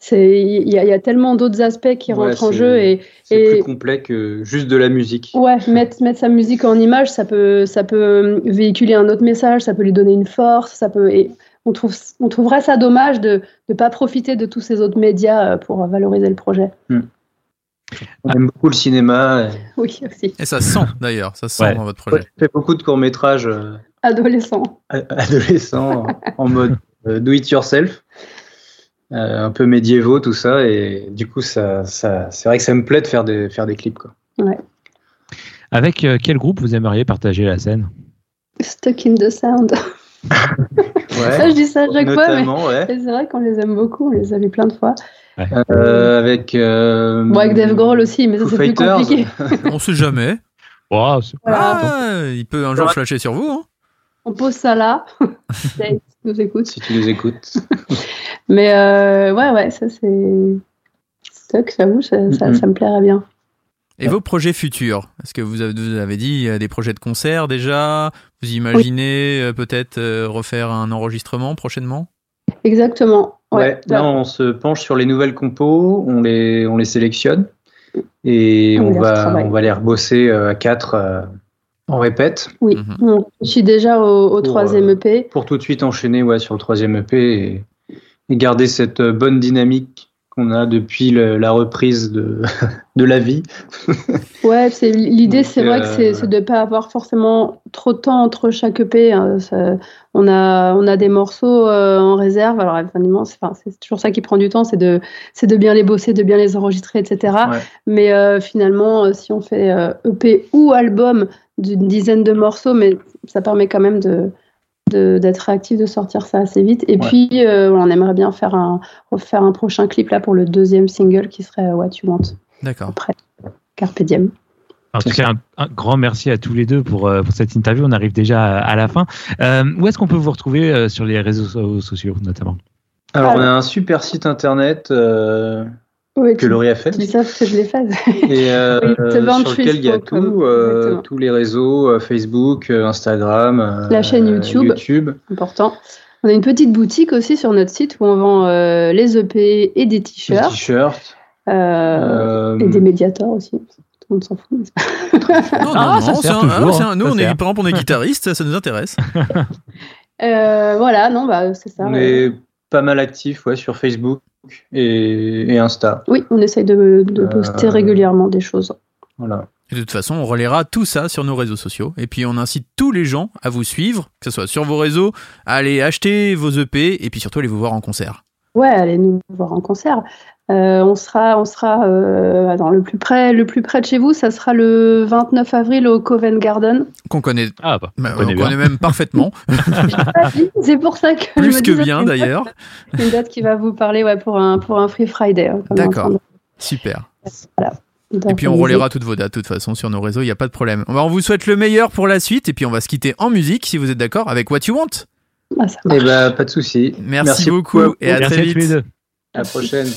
c'est, il y, a- il y a tellement d'autres aspects qui Ouais, rentrent en jeu et, C'est plus complet que juste de la musique. Ouais, mettre, mettre sa musique en image, ça peut, ça peut véhiculer un autre message, ça peut lui donner une force, ça peut. Et on, trouve, on trouverait ça dommage de ne pas profiter de tous ces autres médias euh, pour valoriser le projet. On aime beaucoup le cinéma. Oui, aussi. Et ça sent d'ailleurs, ça sent Ouais. dans votre projet. On fait beaucoup de courts-métrages euh, Adolescent. a- adolescents en, mode euh, do it yourself. Euh, un peu médiévaux, tout ça. Et du coup, ça, ça, c'est vrai que ça me plaît de faire des, faire des clips. Quoi. Avec euh, quel groupe vous aimeriez partager la scène? Stuck in the sound. Ouais, Ça, je dis ça à chaque fois, mais c'est vrai qu'on les aime beaucoup, on les a vus plein de fois. Euh, avec. Euh, Bon, avec Dave Grohl aussi, mais ça c'est plus compliqué. On sait jamais. Voilà. Ah, il peut un jour flasher sur vous. Hein. On pose ça là. Dave nous écoute. Si tu les écoutes. Mais euh, ouais, ouais, ça c'est. Stuck, j'avoue, ça, ça, Mhm. ça me plairait bien. Et vos projets futurs Est-ce que vous avez, vous avez dit a des projets de concert déjà? Vous imaginez euh, peut-être euh, refaire un enregistrement prochainement? Exactement. Ouais, Ouais. là, on se penche sur les nouvelles compos, on les, on les sélectionne et On va, on va les rebosser euh, à quatre euh, en répète Oui, Mhm. on réfléchit déjà au, au troisième euh, EP. pour tout de suite enchaîner ouais, sur le troisième EP et, et garder cette euh, bonne dynamique qu'on a depuis le- la reprise de, de la vie. Ouais, c'est l'idée, c'est vrai que c'est euh, c'est de ne pas avoir forcément trop de temps entre chaque EP. hein. Ça- on a on a des morceaux euh, en réserve. Alors évidemment, c'est enfin, c'est toujours ça qui prend du temps, c'est de c'est de bien les bosser, de bien les enregistrer, etc. Ouais. Mais euh, finalement, si on fait EP ou album d'une dizaine de morceaux, mais ça permet quand même de- d'être réactif, de sortir ça assez vite. Et Ouais. puis, euh, on aimerait bien faire un, refaire un prochain clip là pour le deuxième single qui serait What You Want. D'accord. Après, Carpe Diem. En tout cas, un, un grand merci à tous les deux pour, euh, pour cette interview. On arrive déjà à, à la fin. Euh, où est-ce qu'on peut vous retrouver euh, sur les réseaux so- sociaux, notamment? Alors, on Alors. a un super site internet euh, Oui, que Laurie a fait tu dis ça parce que je l'ai fait. et euh, Oui, sur lequel il y a tout, euh, exactement. tous les réseaux, euh, Facebook, euh, Instagram, euh, La chaîne YouTube. YouTube. Important. On a une petite boutique aussi sur notre site où on vend euh, les EP et des des t-shirts t-shirts. euh, euh, et des médiators aussi. Tout le monde s'en fout. Non, non, Ah, non, c'est un- ah, c'est un- nous, ça on est, par exemple, on est guitariste, ça, ça nous intéresse. Euh, voilà, non, bah c'est ça. on euh. est pas mal actifs ouais, sur Facebook et, et Insta. Oui, on essaye de, de Euh, poster régulièrement des choses. Voilà. Et de toute façon, on relaiera tout ça sur nos réseaux sociaux. Et puis, on incite tous les gens à vous suivre, que ce soit sur vos réseaux, à aller acheter vos EP et puis surtout aller vous voir en concert. Ouais, allez nous voir en concert. Euh, on sera, on sera euh, attends, le plus près, le plus près de chez vous, ça sera le 29 avril au Covent Garden. Qu'on connaît, Ah bah, bah, on connaît on connaît même parfaitement, C'est pour ça que je plus me que bien d'ailleurs. une date qui va vous parler, ouais, pour un pour un Free Friday. hein, D'accord. Super. Et puis on relaiera toutes vos dates de toute façon sur nos réseaux, il n'y a pas de problème. On va- on vous souhaite le meilleur pour la suite et puis on va se quitter en musique si vous êtes d'accord avec What You Want. Ah, ça Eh ben, pas de souci. Merci, beaucoup, et à Merci très vite. tous les deux. À la prochaine.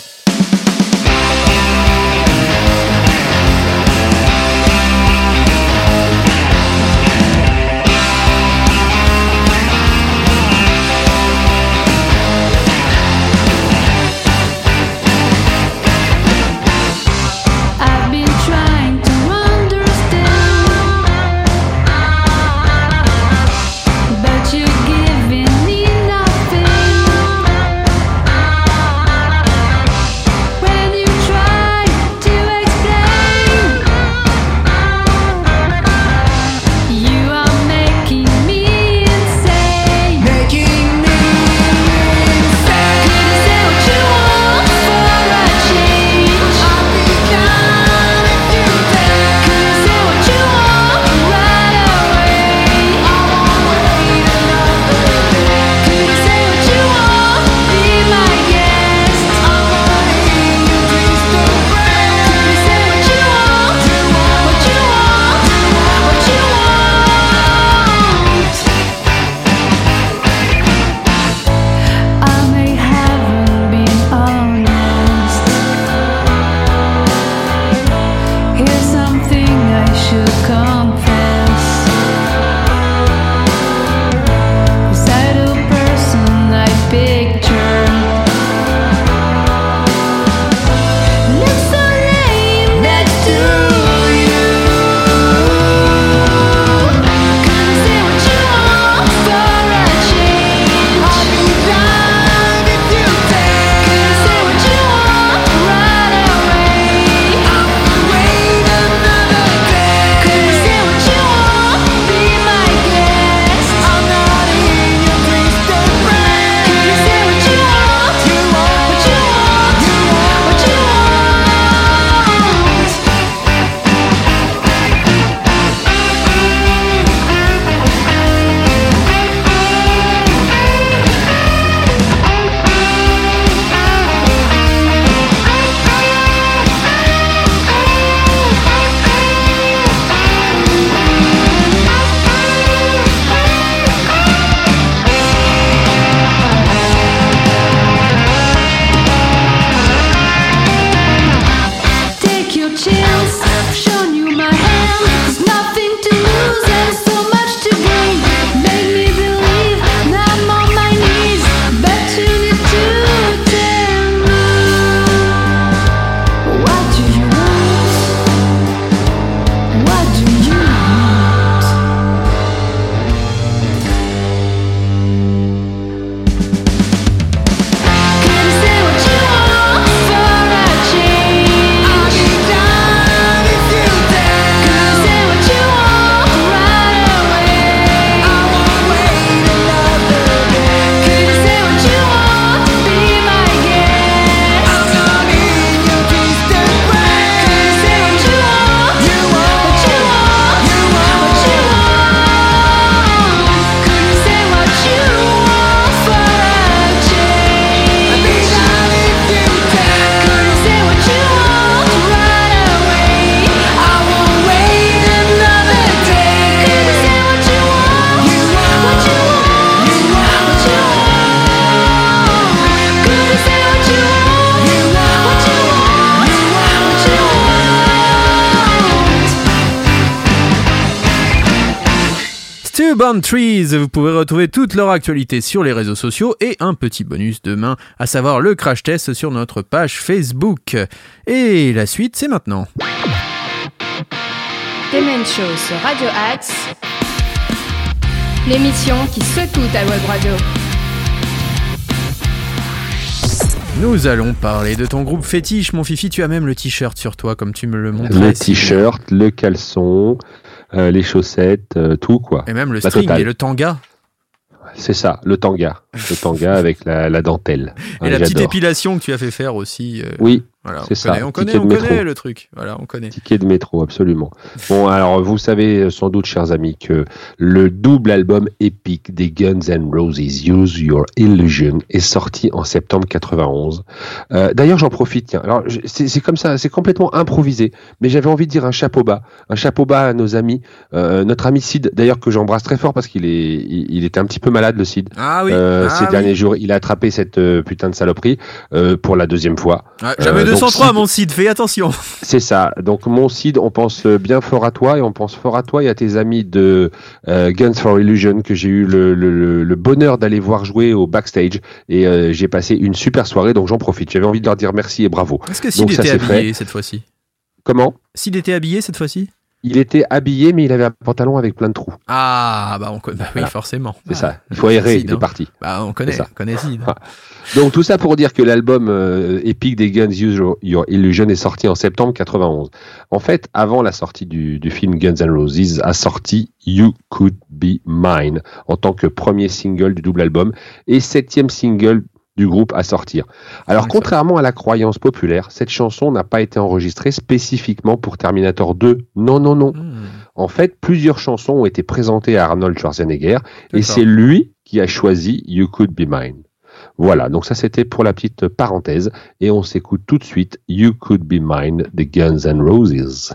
Stubborn Trees, vous pouvez retrouver toute leur actualité sur les réseaux sociaux et un petit bonus demain, à savoir le crash test sur notre page Facebook. Et la suite, c'est maintenant. Demen Show sur Radio Axe. L'émission qui secoue ta web radio. Nous allons parler de ton groupe fétiche, mon Fifi. Tu as même le t-shirt sur toi, comme tu me le montrais. Le t-shirt, le caleçon, les chaussettes, euh, tout quoi. Et même le string totale. et le tanga. C'est ça, le tanga. Le tanga avec la, la dentelle. Et Ouais, la petite épilation que tu as fait faire aussi. euh, Oui, voilà, c'est ça. On connaît, on connaît le truc. Voilà, on connaît. Ticket de métro, absolument. bon, alors vous savez euh, sans doute, chers amis, que le double album épique des Guns N' Roses, Use Your Illusion, est sorti en septembre 91. Euh, D'ailleurs, j'en profite. Tiens, alors c'est comme ça, c'est complètement improvisé, mais j'avais envie de dire un chapeau bas, un chapeau bas à nos amis, euh, notre ami Sid. D'ailleurs, que j'embrasse très fort parce qu'il est, il, était un petit peu malade, le Sid. Ah oui. Euh, ah ces derniers jours, il a attrapé cette euh, putain de saloperie euh, pour la deuxième fois. Ah, 203 mon Cid, fais attention. C'est ça. Donc mon Cid, on pense bien fort à toi et on pense fort à toi et à tes amis de euh, Guns for Illusion que j'ai eu le, bonheur d'aller voir jouer au backstage et euh, j'ai passé une super soirée donc j'en profite. J'avais envie de leur dire merci et bravo. Est-ce que Cid était habillé cette fois-ci? Comment? S'il était habillé cette fois-ci? Il était habillé mais il avait un pantalon avec plein de trous. Ah, bah, on connaît. Bah oui, Voilà. forcément. C'est Ah, ça. Il faut errer, il est hein. parti. Bah, on connaît, ça. on connaît Sid. Ah. Donc tout ça pour dire que l'album euh, épique des Guns Use Your, Your Illusion est sorti en septembre 91. En fait, avant la sortie du, du film Guns N' Roses a sorti You Could Be Mine en tant que premier single du double album et septième single du groupe à sortir. Alors contrairement à la croyance populaire, cette chanson n'a pas été enregistrée spécifiquement pour Terminator 2. Non, non, non. Hmm, En fait, plusieurs chansons ont été présentées à Arnold Schwarzenegger et c'est lui qui a choisi You Could Be Mine. Voilà, donc ça c'était pour la petite parenthèse et on s'écoute tout de suite You Could Be Mine des Guns N' Roses.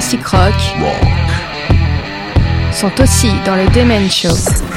Les classiques rock sont aussi dans le Demen Show.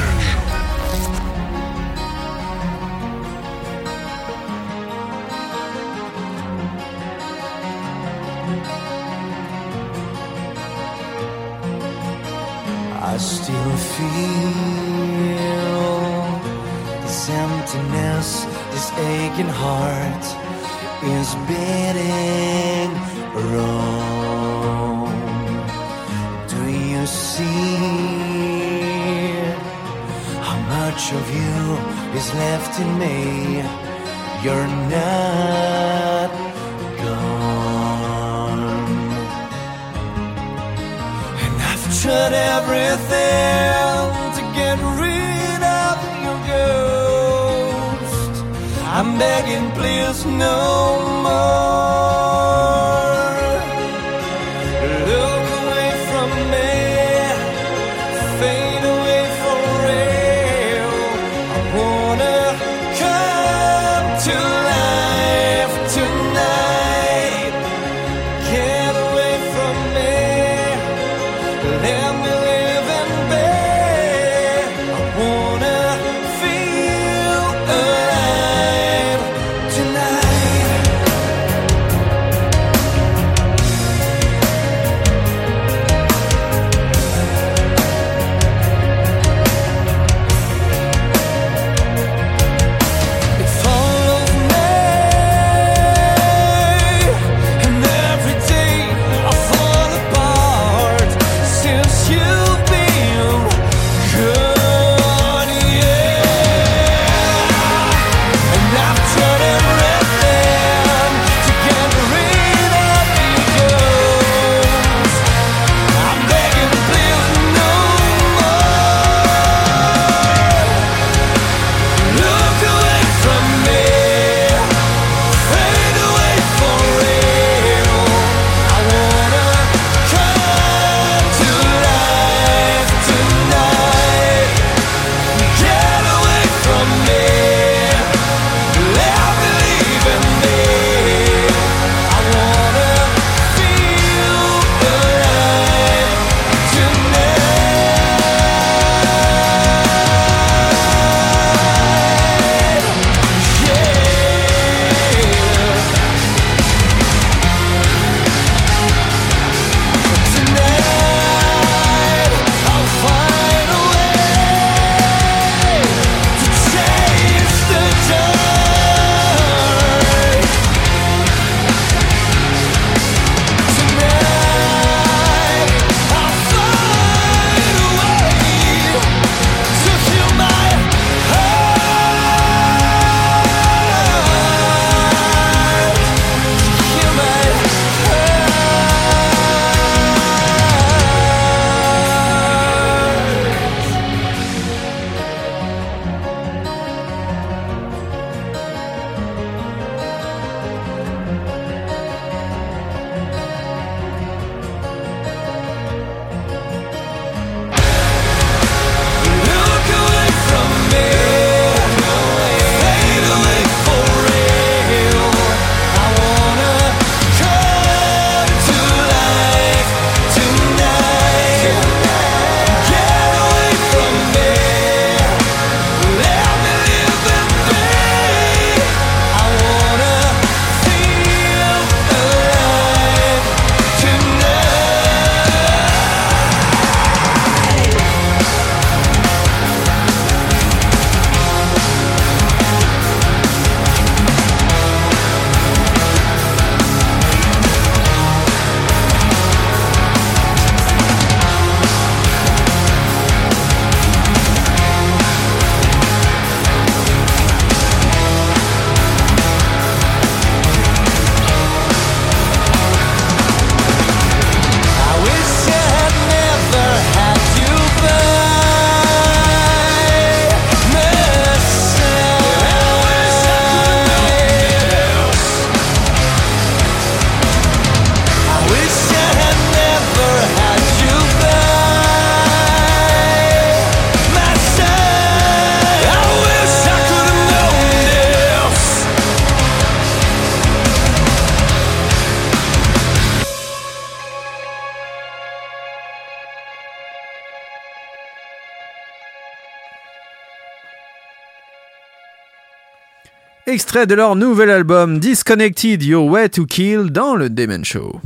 Extrait de leur nouvel album Disconnected Your Way to Kill dans le Demen Show.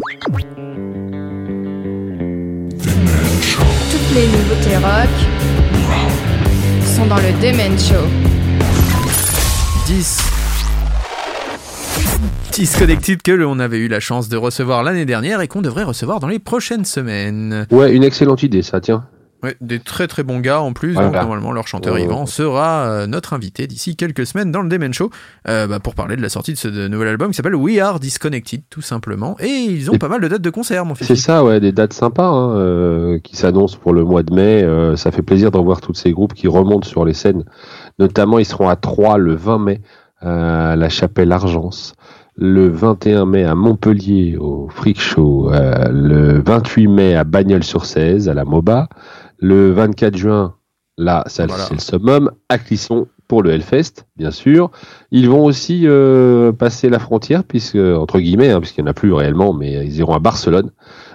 Toutes les nouveautés rock sont dans le Demen Show. 10 Disconnected que l'on avait eu la chance de recevoir l'année dernière et qu'on devrait recevoir dans les prochaines semaines. Ouais, une excellente idée, ça, tiens. Ouais, des très très bons gars en plus. Voilà. Donc normalement, leur chanteur Ouais, Yvan ouais. sera euh, notre invité d'ici quelques semaines dans le Demen Show euh, bah, pour parler de la sortie de ce de nouvel album qui s'appelle We Are Disconnected, tout simplement. Et ils ont Et- pas mal de dates de concert, mon fils. C'est ça, ouais, des dates sympas hein, euh, qui s'annoncent pour le mois de mai. Ça fait plaisir de revoir tous ces groupes qui remontent sur les scènes. Notamment, ils seront à Troyes le 20 mai à la Chapelle Argence, le 21 mai à Montpellier au Freak Show, euh, le 28 mai à Bagnols-sur-Cèze à la MOBA, le 24 juin, là, ça Voilà. c'est le summum, à Clisson pour le Hellfest, bien sûr. Ils vont aussi euh, passer la frontière, puisque entre guillemets, hein, puisqu'il n'y en a plus réellement, mais ils iront à Barcelone.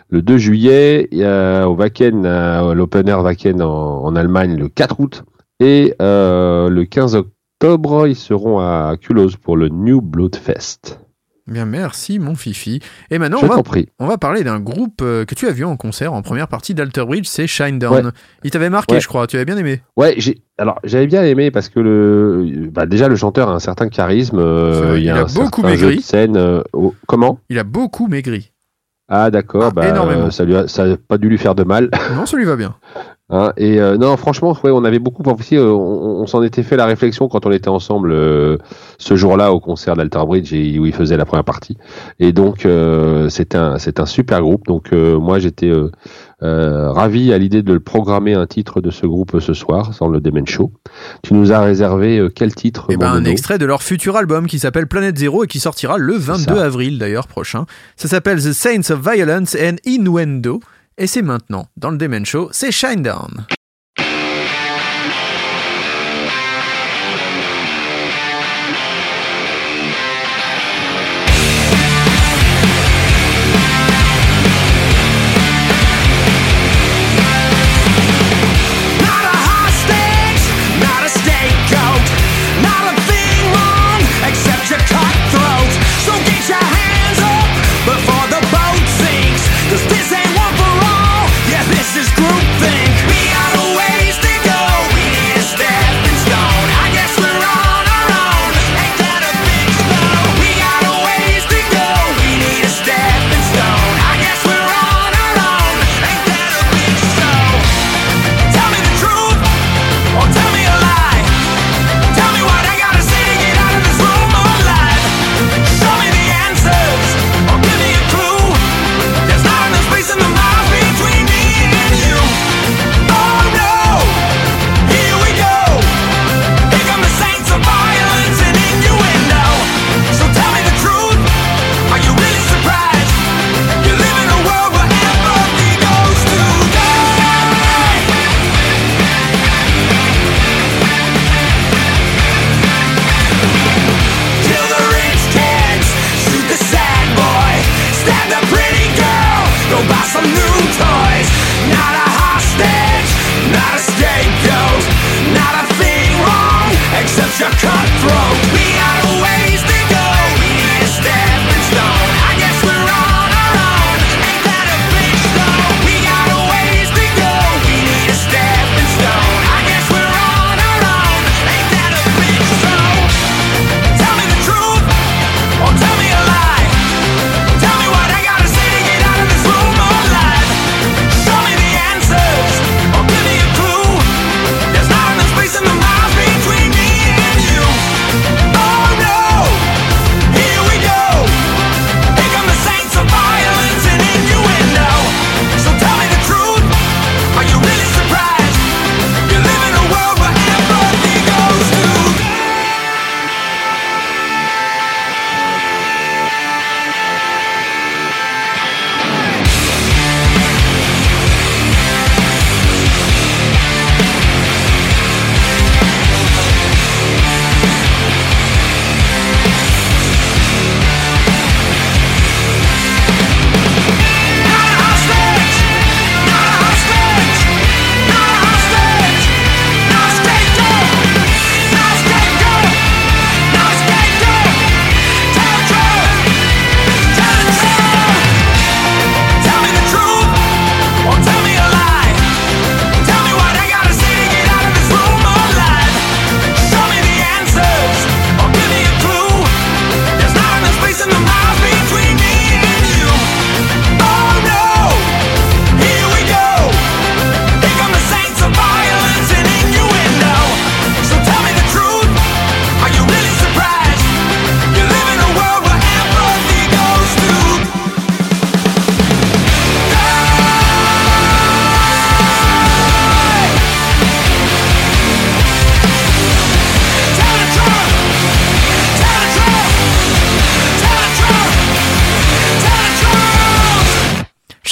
Le 2 juillet, a au Wacken, à l'Open Air Wacken en, en Allemagne le 4 août. Et euh, le 15 octobre, ils seront à Culose pour le New Blood Fest. Bien, merci, mon fifi. Et maintenant, on va, on va parler d'un groupe euh, que tu as vu en concert en première partie d'Alter Bridge, c'est Shinedown. Ouais. Il t'avait marqué, Ouais. je crois. Tu avais bien aimé. Ouais, j'ai alors j'avais bien aimé parce que le bah, déjà le chanteur a un certain charisme, euh, il y a beaucoup maigri. scène. euh, comment? Il a beaucoup maigri. Ah d'accord, Ah, bah, énormément. ça lui a, ça a pas dû lui faire de mal. Non, ça lui va bien. Hein, et euh, non, franchement, ouais, on avait beaucoup aussi, euh, on, on s'en était fait la réflexion quand on était ensemble euh, ce jour-là au concert d'Alter Bridge et où il faisait la première partie. Et donc euh, c'est un c'est un super groupe. Donc moi j'étais ravi à l'idée de le programmer un titre de ce groupe ce soir dans le Demen Show. Tu nous as réservé quel titre Et ben, un extrait de leur futur album qui s'appelle Planète Zero et qui sortira le 22 ça. avril d'ailleurs prochain. Ça s'appelle The Saints of Violence and Innuendo. Et c'est maintenant, dans le Demen Show, c'est Shinedown.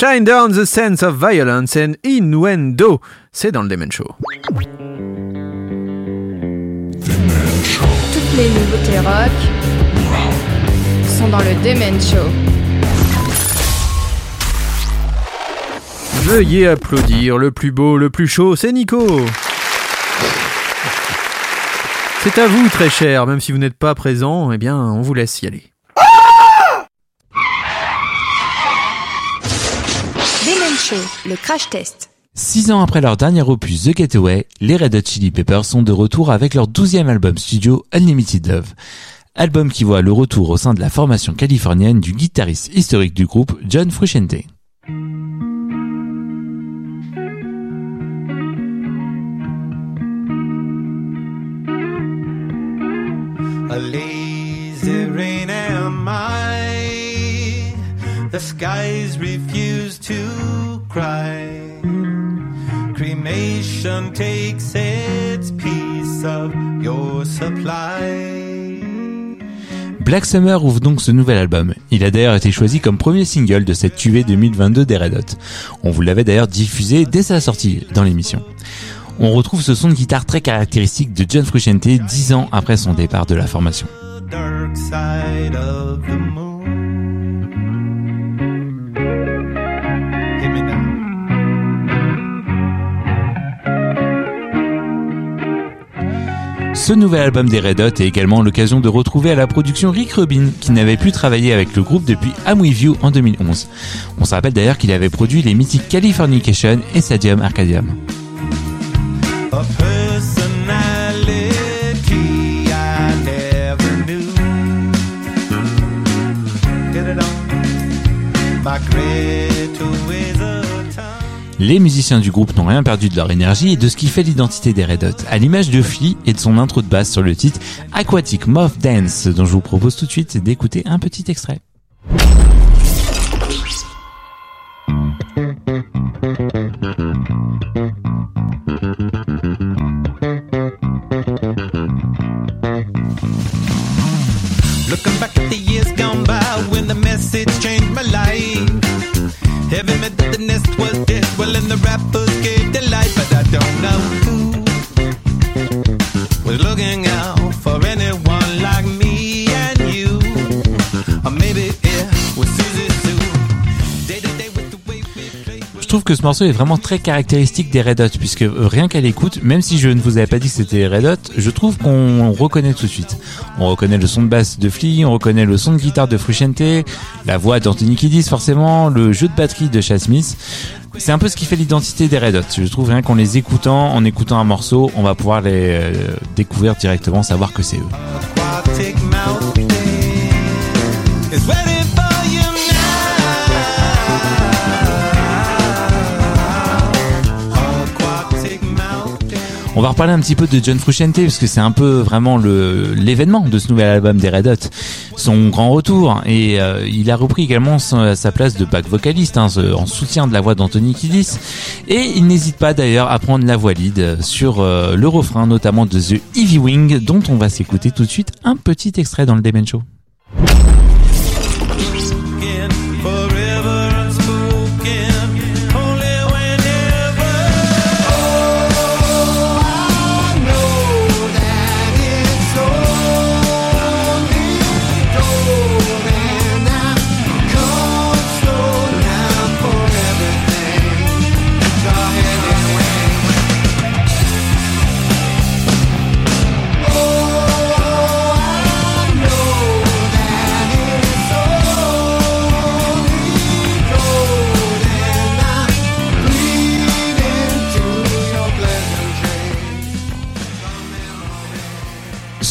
Shine Down the Sense of Violence and Innuendo. C'est dans le Demen Show. Toutes les nouveautés rock sont dans le Demen Show. Veuillez applaudir le plus beau, le plus chaud, c'est Nico. C'est à vous, très cher, même si vous n'êtes pas présent, eh bien, on vous laisse y aller. Show, le crash test. Six ans après leur dernier opus The Getaway, les Red Hot Chili Peppers sont de retour avec leur douzième album studio Unlimited Love. Album qui voit le retour au sein de la formation californienne du guitariste historique du groupe John Frusciante. A lazy rain am I. The skies refuse to cry. Cremation takes its piece of your supply. Black Summer ouvre donc ce nouvel album. Il a d'ailleurs été choisi comme premier single de cette tuée 2022 des Red Hot. On vous l'avait d'ailleurs diffusé dès sa sortie dans l'émission. On retrouve ce son de guitare très caractéristique de John Frusciante dix ans après son départ de la formation. Ce nouvel album des Red Hot est également l'occasion de retrouver à la production Rick Rubin, qui n'avait plus travaillé avec le groupe depuis I'm With en 2011. On se rappelle d'ailleurs qu'il avait produit les mythiques Californication et Stadium Arcadium. Les musiciens du groupe n'ont rien perdu de leur énergie et de ce qui fait l'identité des Red Hot, à l'image de Flea et de son intro de basse sur le titre Aquatic Moth Dance, dont je vous propose tout de suite d'écouter un petit extrait. Ce morceau est vraiment très caractéristique des Red Hot, puisque euh, rien qu'à l'écoute, même si je ne vous avais pas dit que c'était Red Hot, je trouve qu'on reconnaît tout de suite. On reconnaît le son de basse de Flea, on reconnaît le son de guitare de Frusciante, la voix d'Anthony Kiddis forcément, le jeu de batterie de Chad Smith. C'est un peu ce qui fait l'identité des Red Hot. Je trouve rien qu'en les écoutant, en écoutant un morceau, on va pouvoir les euh, découvrir directement, savoir que c'est eux. On va reparler un petit peu de John Frusciante parce que c'est un peu vraiment le l'événement de ce nouvel album des Red Hot, son grand retour et euh, il a repris également sa, place de back vocaliste hein, en soutien de la voix d'Anthony Kiddis et il n'hésite pas d'ailleurs à prendre la voix lead sur euh, le refrain notamment de The Heavy Wing dont on va s'écouter tout de suite un petit extrait dans le Demen Show.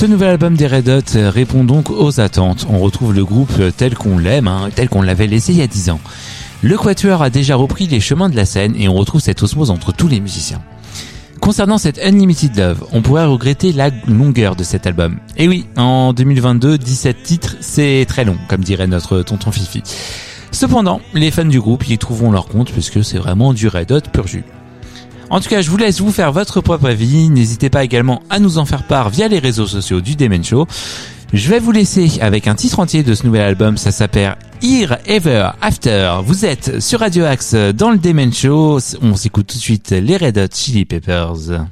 Ce nouvel album des Red Hot euh, répond donc aux attentes. On retrouve le groupe euh, tel qu'on l'aime, hein, tel qu'on l'avait laissé il y a 10 ans. Le Quatuor a déjà repris les chemins de la scène et on retrouve cette osmose entre tous les musiciens. Concernant cette Unlimited Love, on pourrait regretter la longueur de cet album. Et oui, en 2022, 17 titres, c'est très long, comme dirait notre tonton Fifi. Cependant, les fans du groupe y trouveront leur compte puisque c'est vraiment du Red Hot pur jus. En tout cas, je vous laisse vous faire votre propre avis. N'hésitez pas également à nous en faire part via les réseaux sociaux du Demen Show. Je vais vous laisser avec un titre entier de ce nouvel album, ça s'appelle Here Ever After. Vous êtes sur Radio Axe dans le Demen Show. On s'écoute tout de suite les Red Hot Chili Peppers.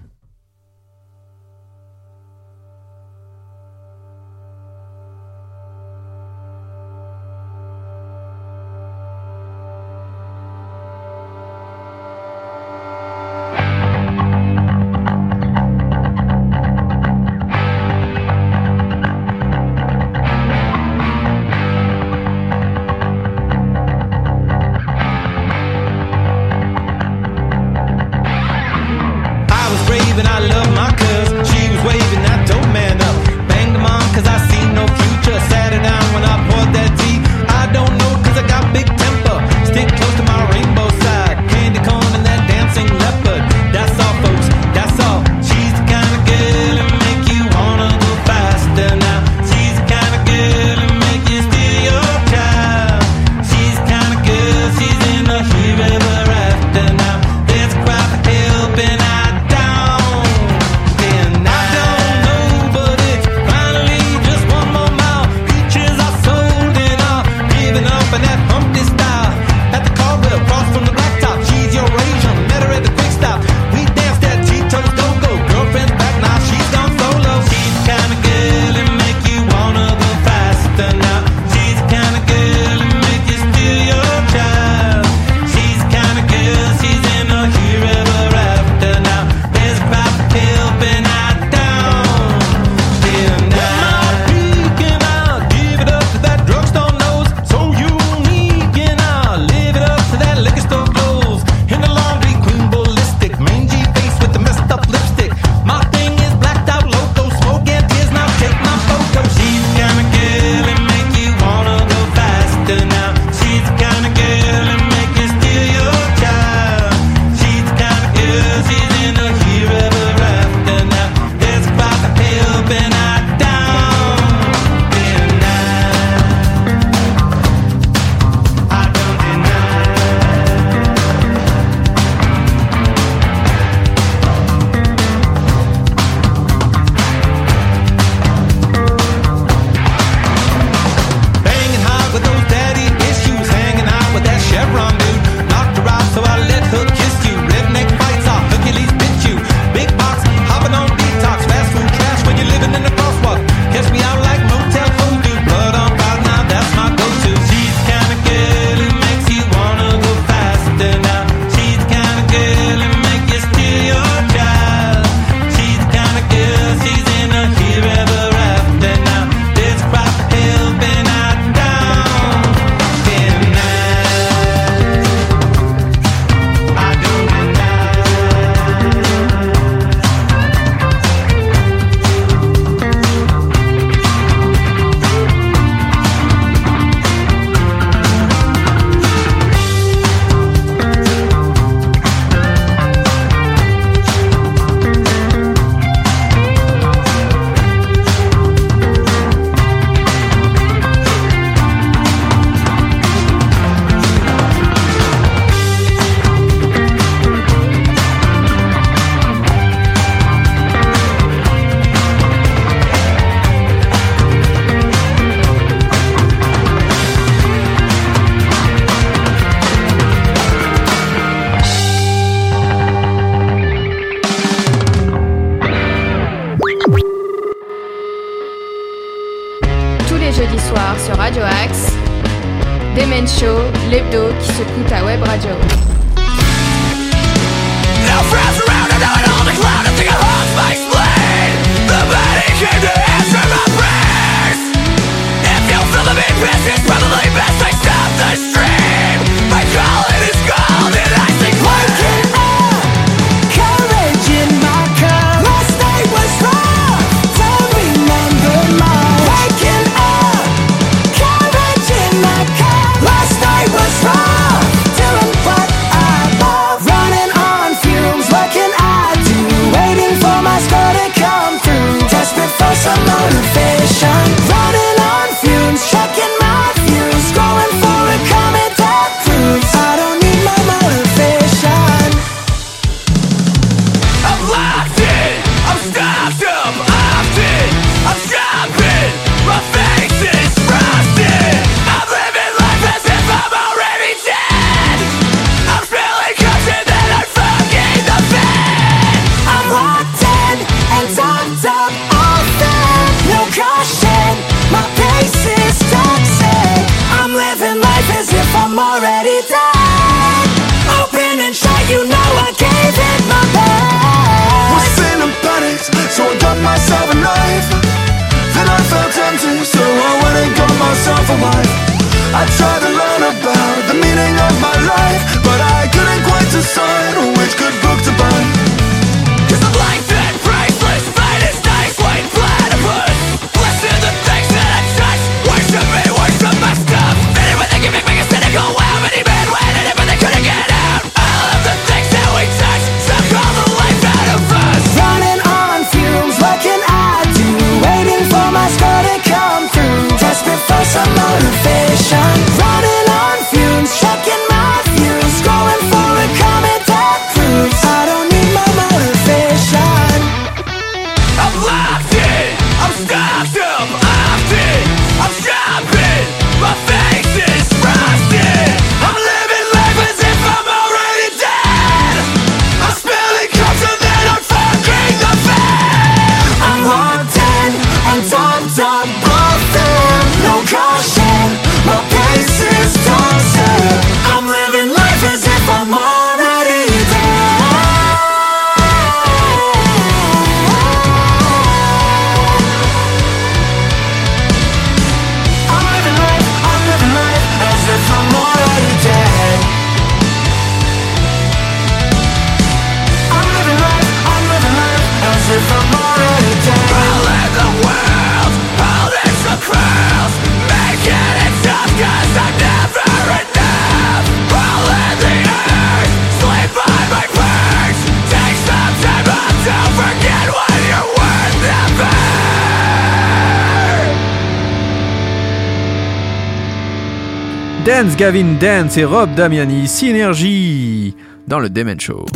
Gavin Dance et Rob Damiani, Synergie dans le Demen Show.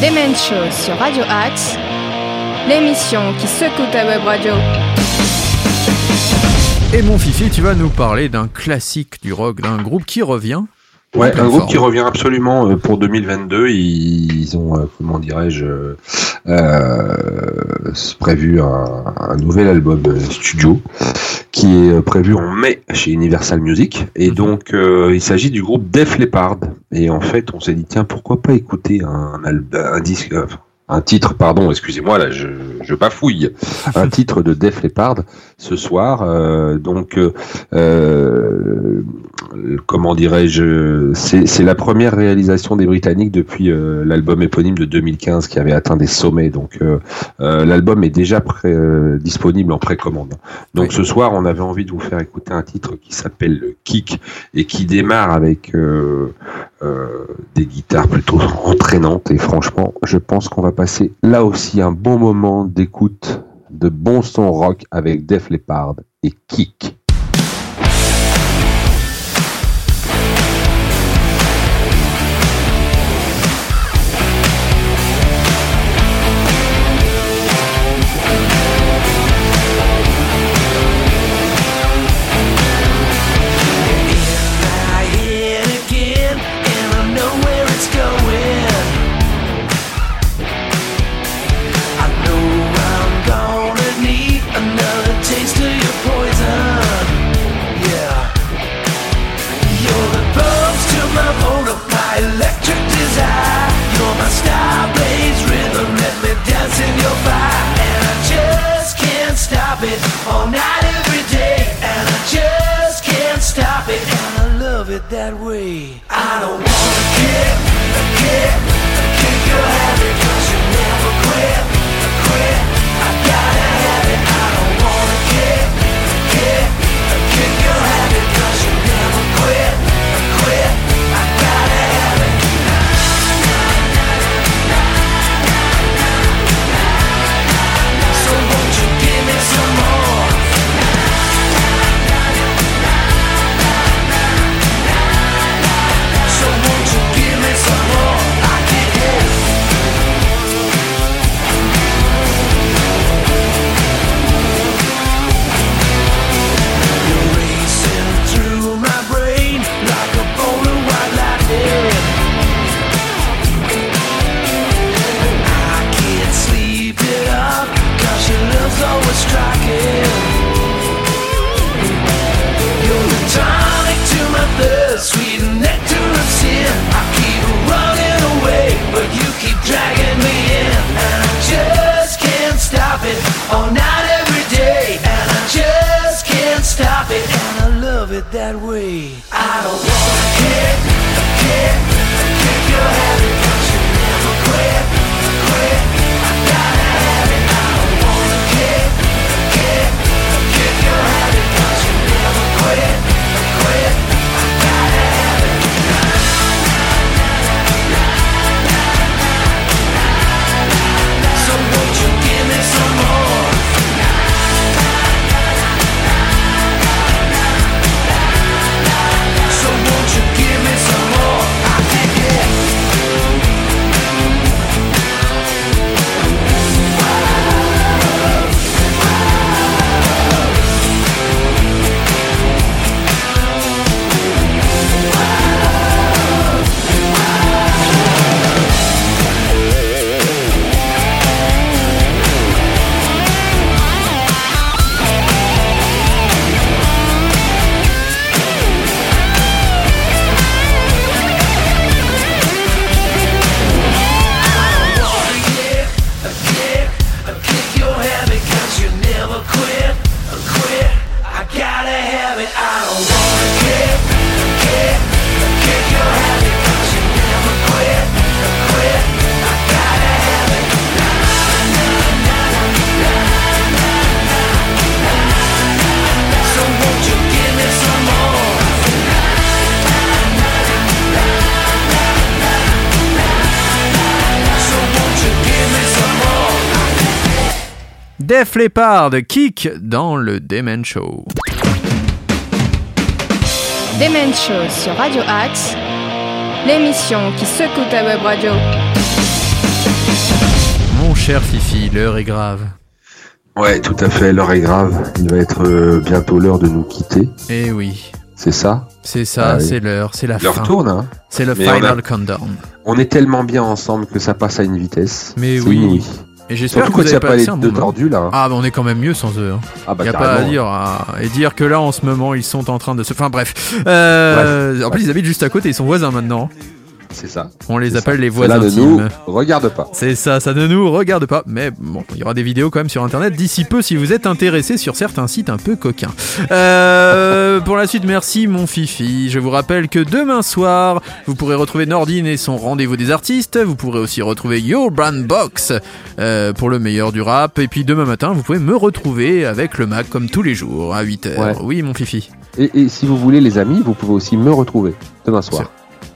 Demen Show sur Radio Axe, l'émission qui secoue ta web radio. Et mon Fifi, tu vas nous parler d'un classique du rock, d'un groupe qui revient. Ouais, un groupe forme. qui revient absolument euh, pour 2022. Ils, ont, euh, comment dirais-je, euh, prévu un, un nouvel album studio qui est euh, prévu en mai chez Universal Music. Et donc, euh, il s'agit du groupe Def Leppard. Et en fait, on s'est dit, tiens, pourquoi pas écouter un, album, un disque, euh, un titre, pardon, excusez-moi, là, je, je bafouille, un titre de Def Leppard ce soir. euh, donc, euh, euh, comment dirais-je, c'est la première réalisation des Britanniques depuis euh, l'album éponyme de 2015 qui avait atteint des sommets. Donc, l'album est déjà pré- disponible en précommande. Donc, ce soir, on avait envie de vous faire écouter un titre qui s'appelle le Kick et qui démarre avec des guitares plutôt entraînantes. Et franchement, je pense qu'on va passer là aussi un bon moment d'écoute de bon son rock avec Def Leppard et Kick. it all night. Def Leppard, Kick dans le Demen Show. Demen Show sur Radio Axe, l'émission qui secoue ta web radio. Mon cher Fifi, l'heure est grave. Ouais, tout à fait, l'heure est grave. Il va être euh, bientôt l'heure de nous quitter. Eh oui, C'est ça? C'est ça, Ah oui. c'est l'heure, c'est la L'heure fin. tourne, hein C'est le Mais on final a- countdown. On est tellement bien ensemble que ça passe à une vitesse. Mais oui. inouï. Et j'espère que vous avez pas les deux bon tordus là. Ah, bah on est quand même mieux sans eux. Hein. Ah bah y a pas à dire. ah, Et dire que là, en ce moment, ils sont en train de se. Enfin, bref. Euh, En plus, ils habitent juste à côté, ils sont voisins maintenant. C'est ça. On les appelle ça. les Cela voisins ne intimes. nous regarde pas. C'est ça, ça ne nous regarde pas. Mais bon, il y aura des vidéos quand même sur internet d'ici peu si vous êtes intéressé sur certains sites un peu coquins. Euh, pour la suite, merci mon Fifi. Je vous rappelle que demain soir, vous pourrez retrouver Nordine et son rendez-vous des artistes. Vous pourrez aussi retrouver Your Brand Box euh, pour le meilleur du rap. Et puis demain matin, vous pouvez me retrouver avec le Mac comme tous les jours à 8h. Ouais. Oui, mon Fifi. Et, et si vous voulez les amis, vous pouvez aussi me retrouver demain soir.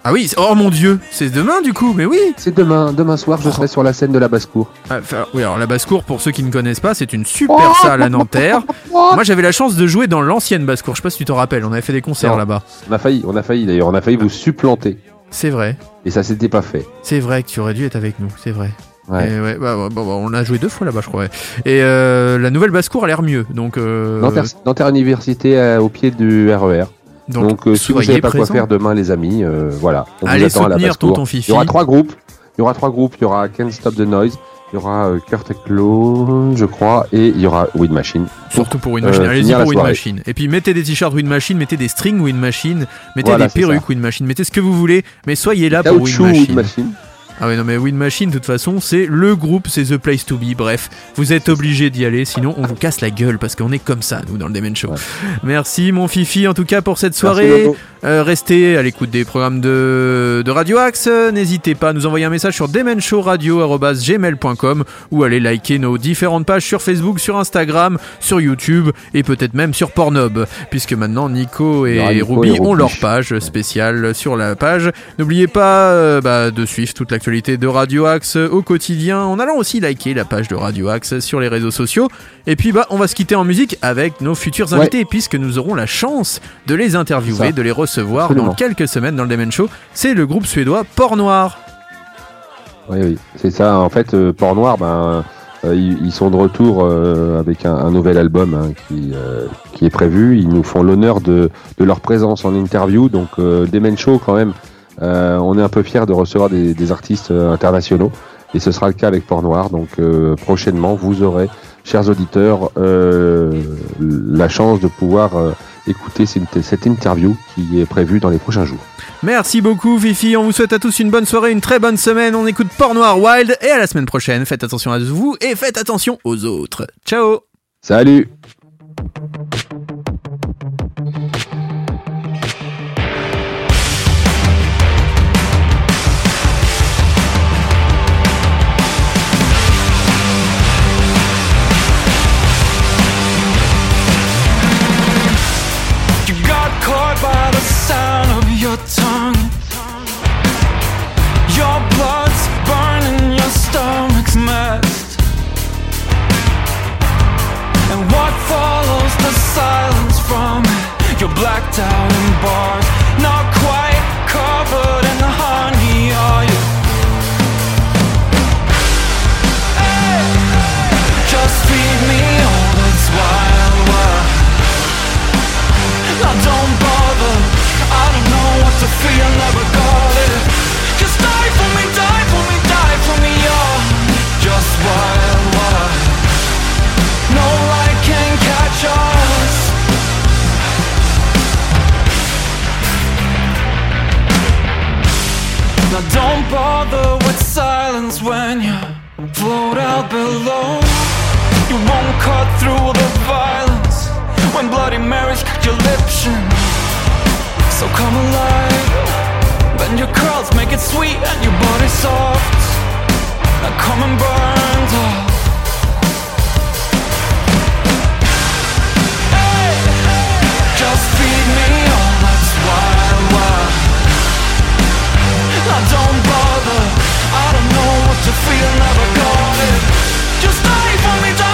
Ah oui, oh mon dieu, c'est demain du coup, mais oui. C'est demain, demain soir, je serai sur la scène de la basse-cour. Ah, enfin, oui, alors la basse-cour, pour ceux qui ne connaissent pas, c'est une super salle à Nanterre. Moi, j'avais la chance de jouer dans l'ancienne basse-cour. Je sais pas si tu t'en rappelles, on avait fait des concerts là-bas. On a failli, on a failli d'ailleurs, on a failli vous supplanter. C'est vrai, Et ça s'était pas fait. c'est vrai que tu aurais dû être avec nous, c'est vrai. Ouais. Et ouais, bah, bah, bah, on a joué deux fois là-bas, je crois. ouais. Et euh, la nouvelle basse-cour a l'air mieux, donc. Euh, Nanterre, Nanterre Université euh, au pied du RER. Donc, Donc, euh, si vous soyez savez pas quoi faire demain, les amis, euh, voilà. On Allez vous attend à la tonton Fifi. Il y aura trois groupes. Il y aura trois groupes. Il y aura Can't Stop the Noise. Il y aura euh, Kurt Eklo, je crois, et il y aura Wind Machine. Surtout pour Wind euh, Machine. Allez-y pour Wind. Machine. Et puis mettez des t-shirts Wind Machine, mettez des strings Wind Machine, mettez Voilà, des perruques. Wind Machine, mettez ce que vous voulez, mais soyez là pour Wind Machine. Wind Machine. Ah ouais non mais Wind Machine de toute façon c'est le groupe, c'est The Place to Be, bref, vous êtes obligés d'y aller sinon on vous casse la gueule parce qu'on est comme ça nous dans le Demen Show. Ouais. Merci mon Fifi en tout cas pour cette soirée. Euh, restez à l'écoute des programmes de, de Radio Axe, n'hésitez pas à nous envoyer un message sur demenshowradio.gmail.com ou allez liker nos différentes pages sur Facebook, sur Instagram, sur YouTube et peut-être même sur Pornhub puisque maintenant Nico et Nico Ruby et ont leur page spéciale sur la page. N'oubliez pas euh, bah, de suivre toute l'actualité de Radio Axe au quotidien en allant aussi liker la page de Radio Axe sur les réseaux sociaux. Et puis bah on va se quitter en musique avec nos futurs Ouais. invités puisque nous aurons la chance de les interviewer, Ça. de les recevoir Absolument. dans quelques semaines dans le Demen Show. C'est le groupe suédois Port Noir. Oui, oui, c'est ça. En fait, euh, Port Noir, ben, euh, ils, ils sont de retour euh, avec un, un nouvel album hein, qui, euh, qui est prévu. Ils nous font l'honneur de, de leur présence en interview. Donc, euh, des Men Show, quand même, on est un peu fiers de recevoir des, des artistes euh, internationaux. Et ce sera le cas avec Port Noir. Donc, euh, prochainement, vous aurez, chers auditeurs, euh, la chance de pouvoir euh, écouter cette, cette interview qui est prévue dans les prochains jours. Merci beaucoup Fifi, on vous souhaite à tous une bonne soirée, une très bonne semaine. On écoute Port Noir Wild et à la semaine prochaine. Faites attention à vous et faites attention aux autres. Ciao Salut silence from your blacked out in bars, bother with silence when you float out below. You won't cut through the violence when Bloody Mary's your liption. So come alive, bend your curls, make it sweet, and your body soft. Now come and burn tough. Hey. Just feed me all that's wild, wild. I don't to feel never caught. Just die for me.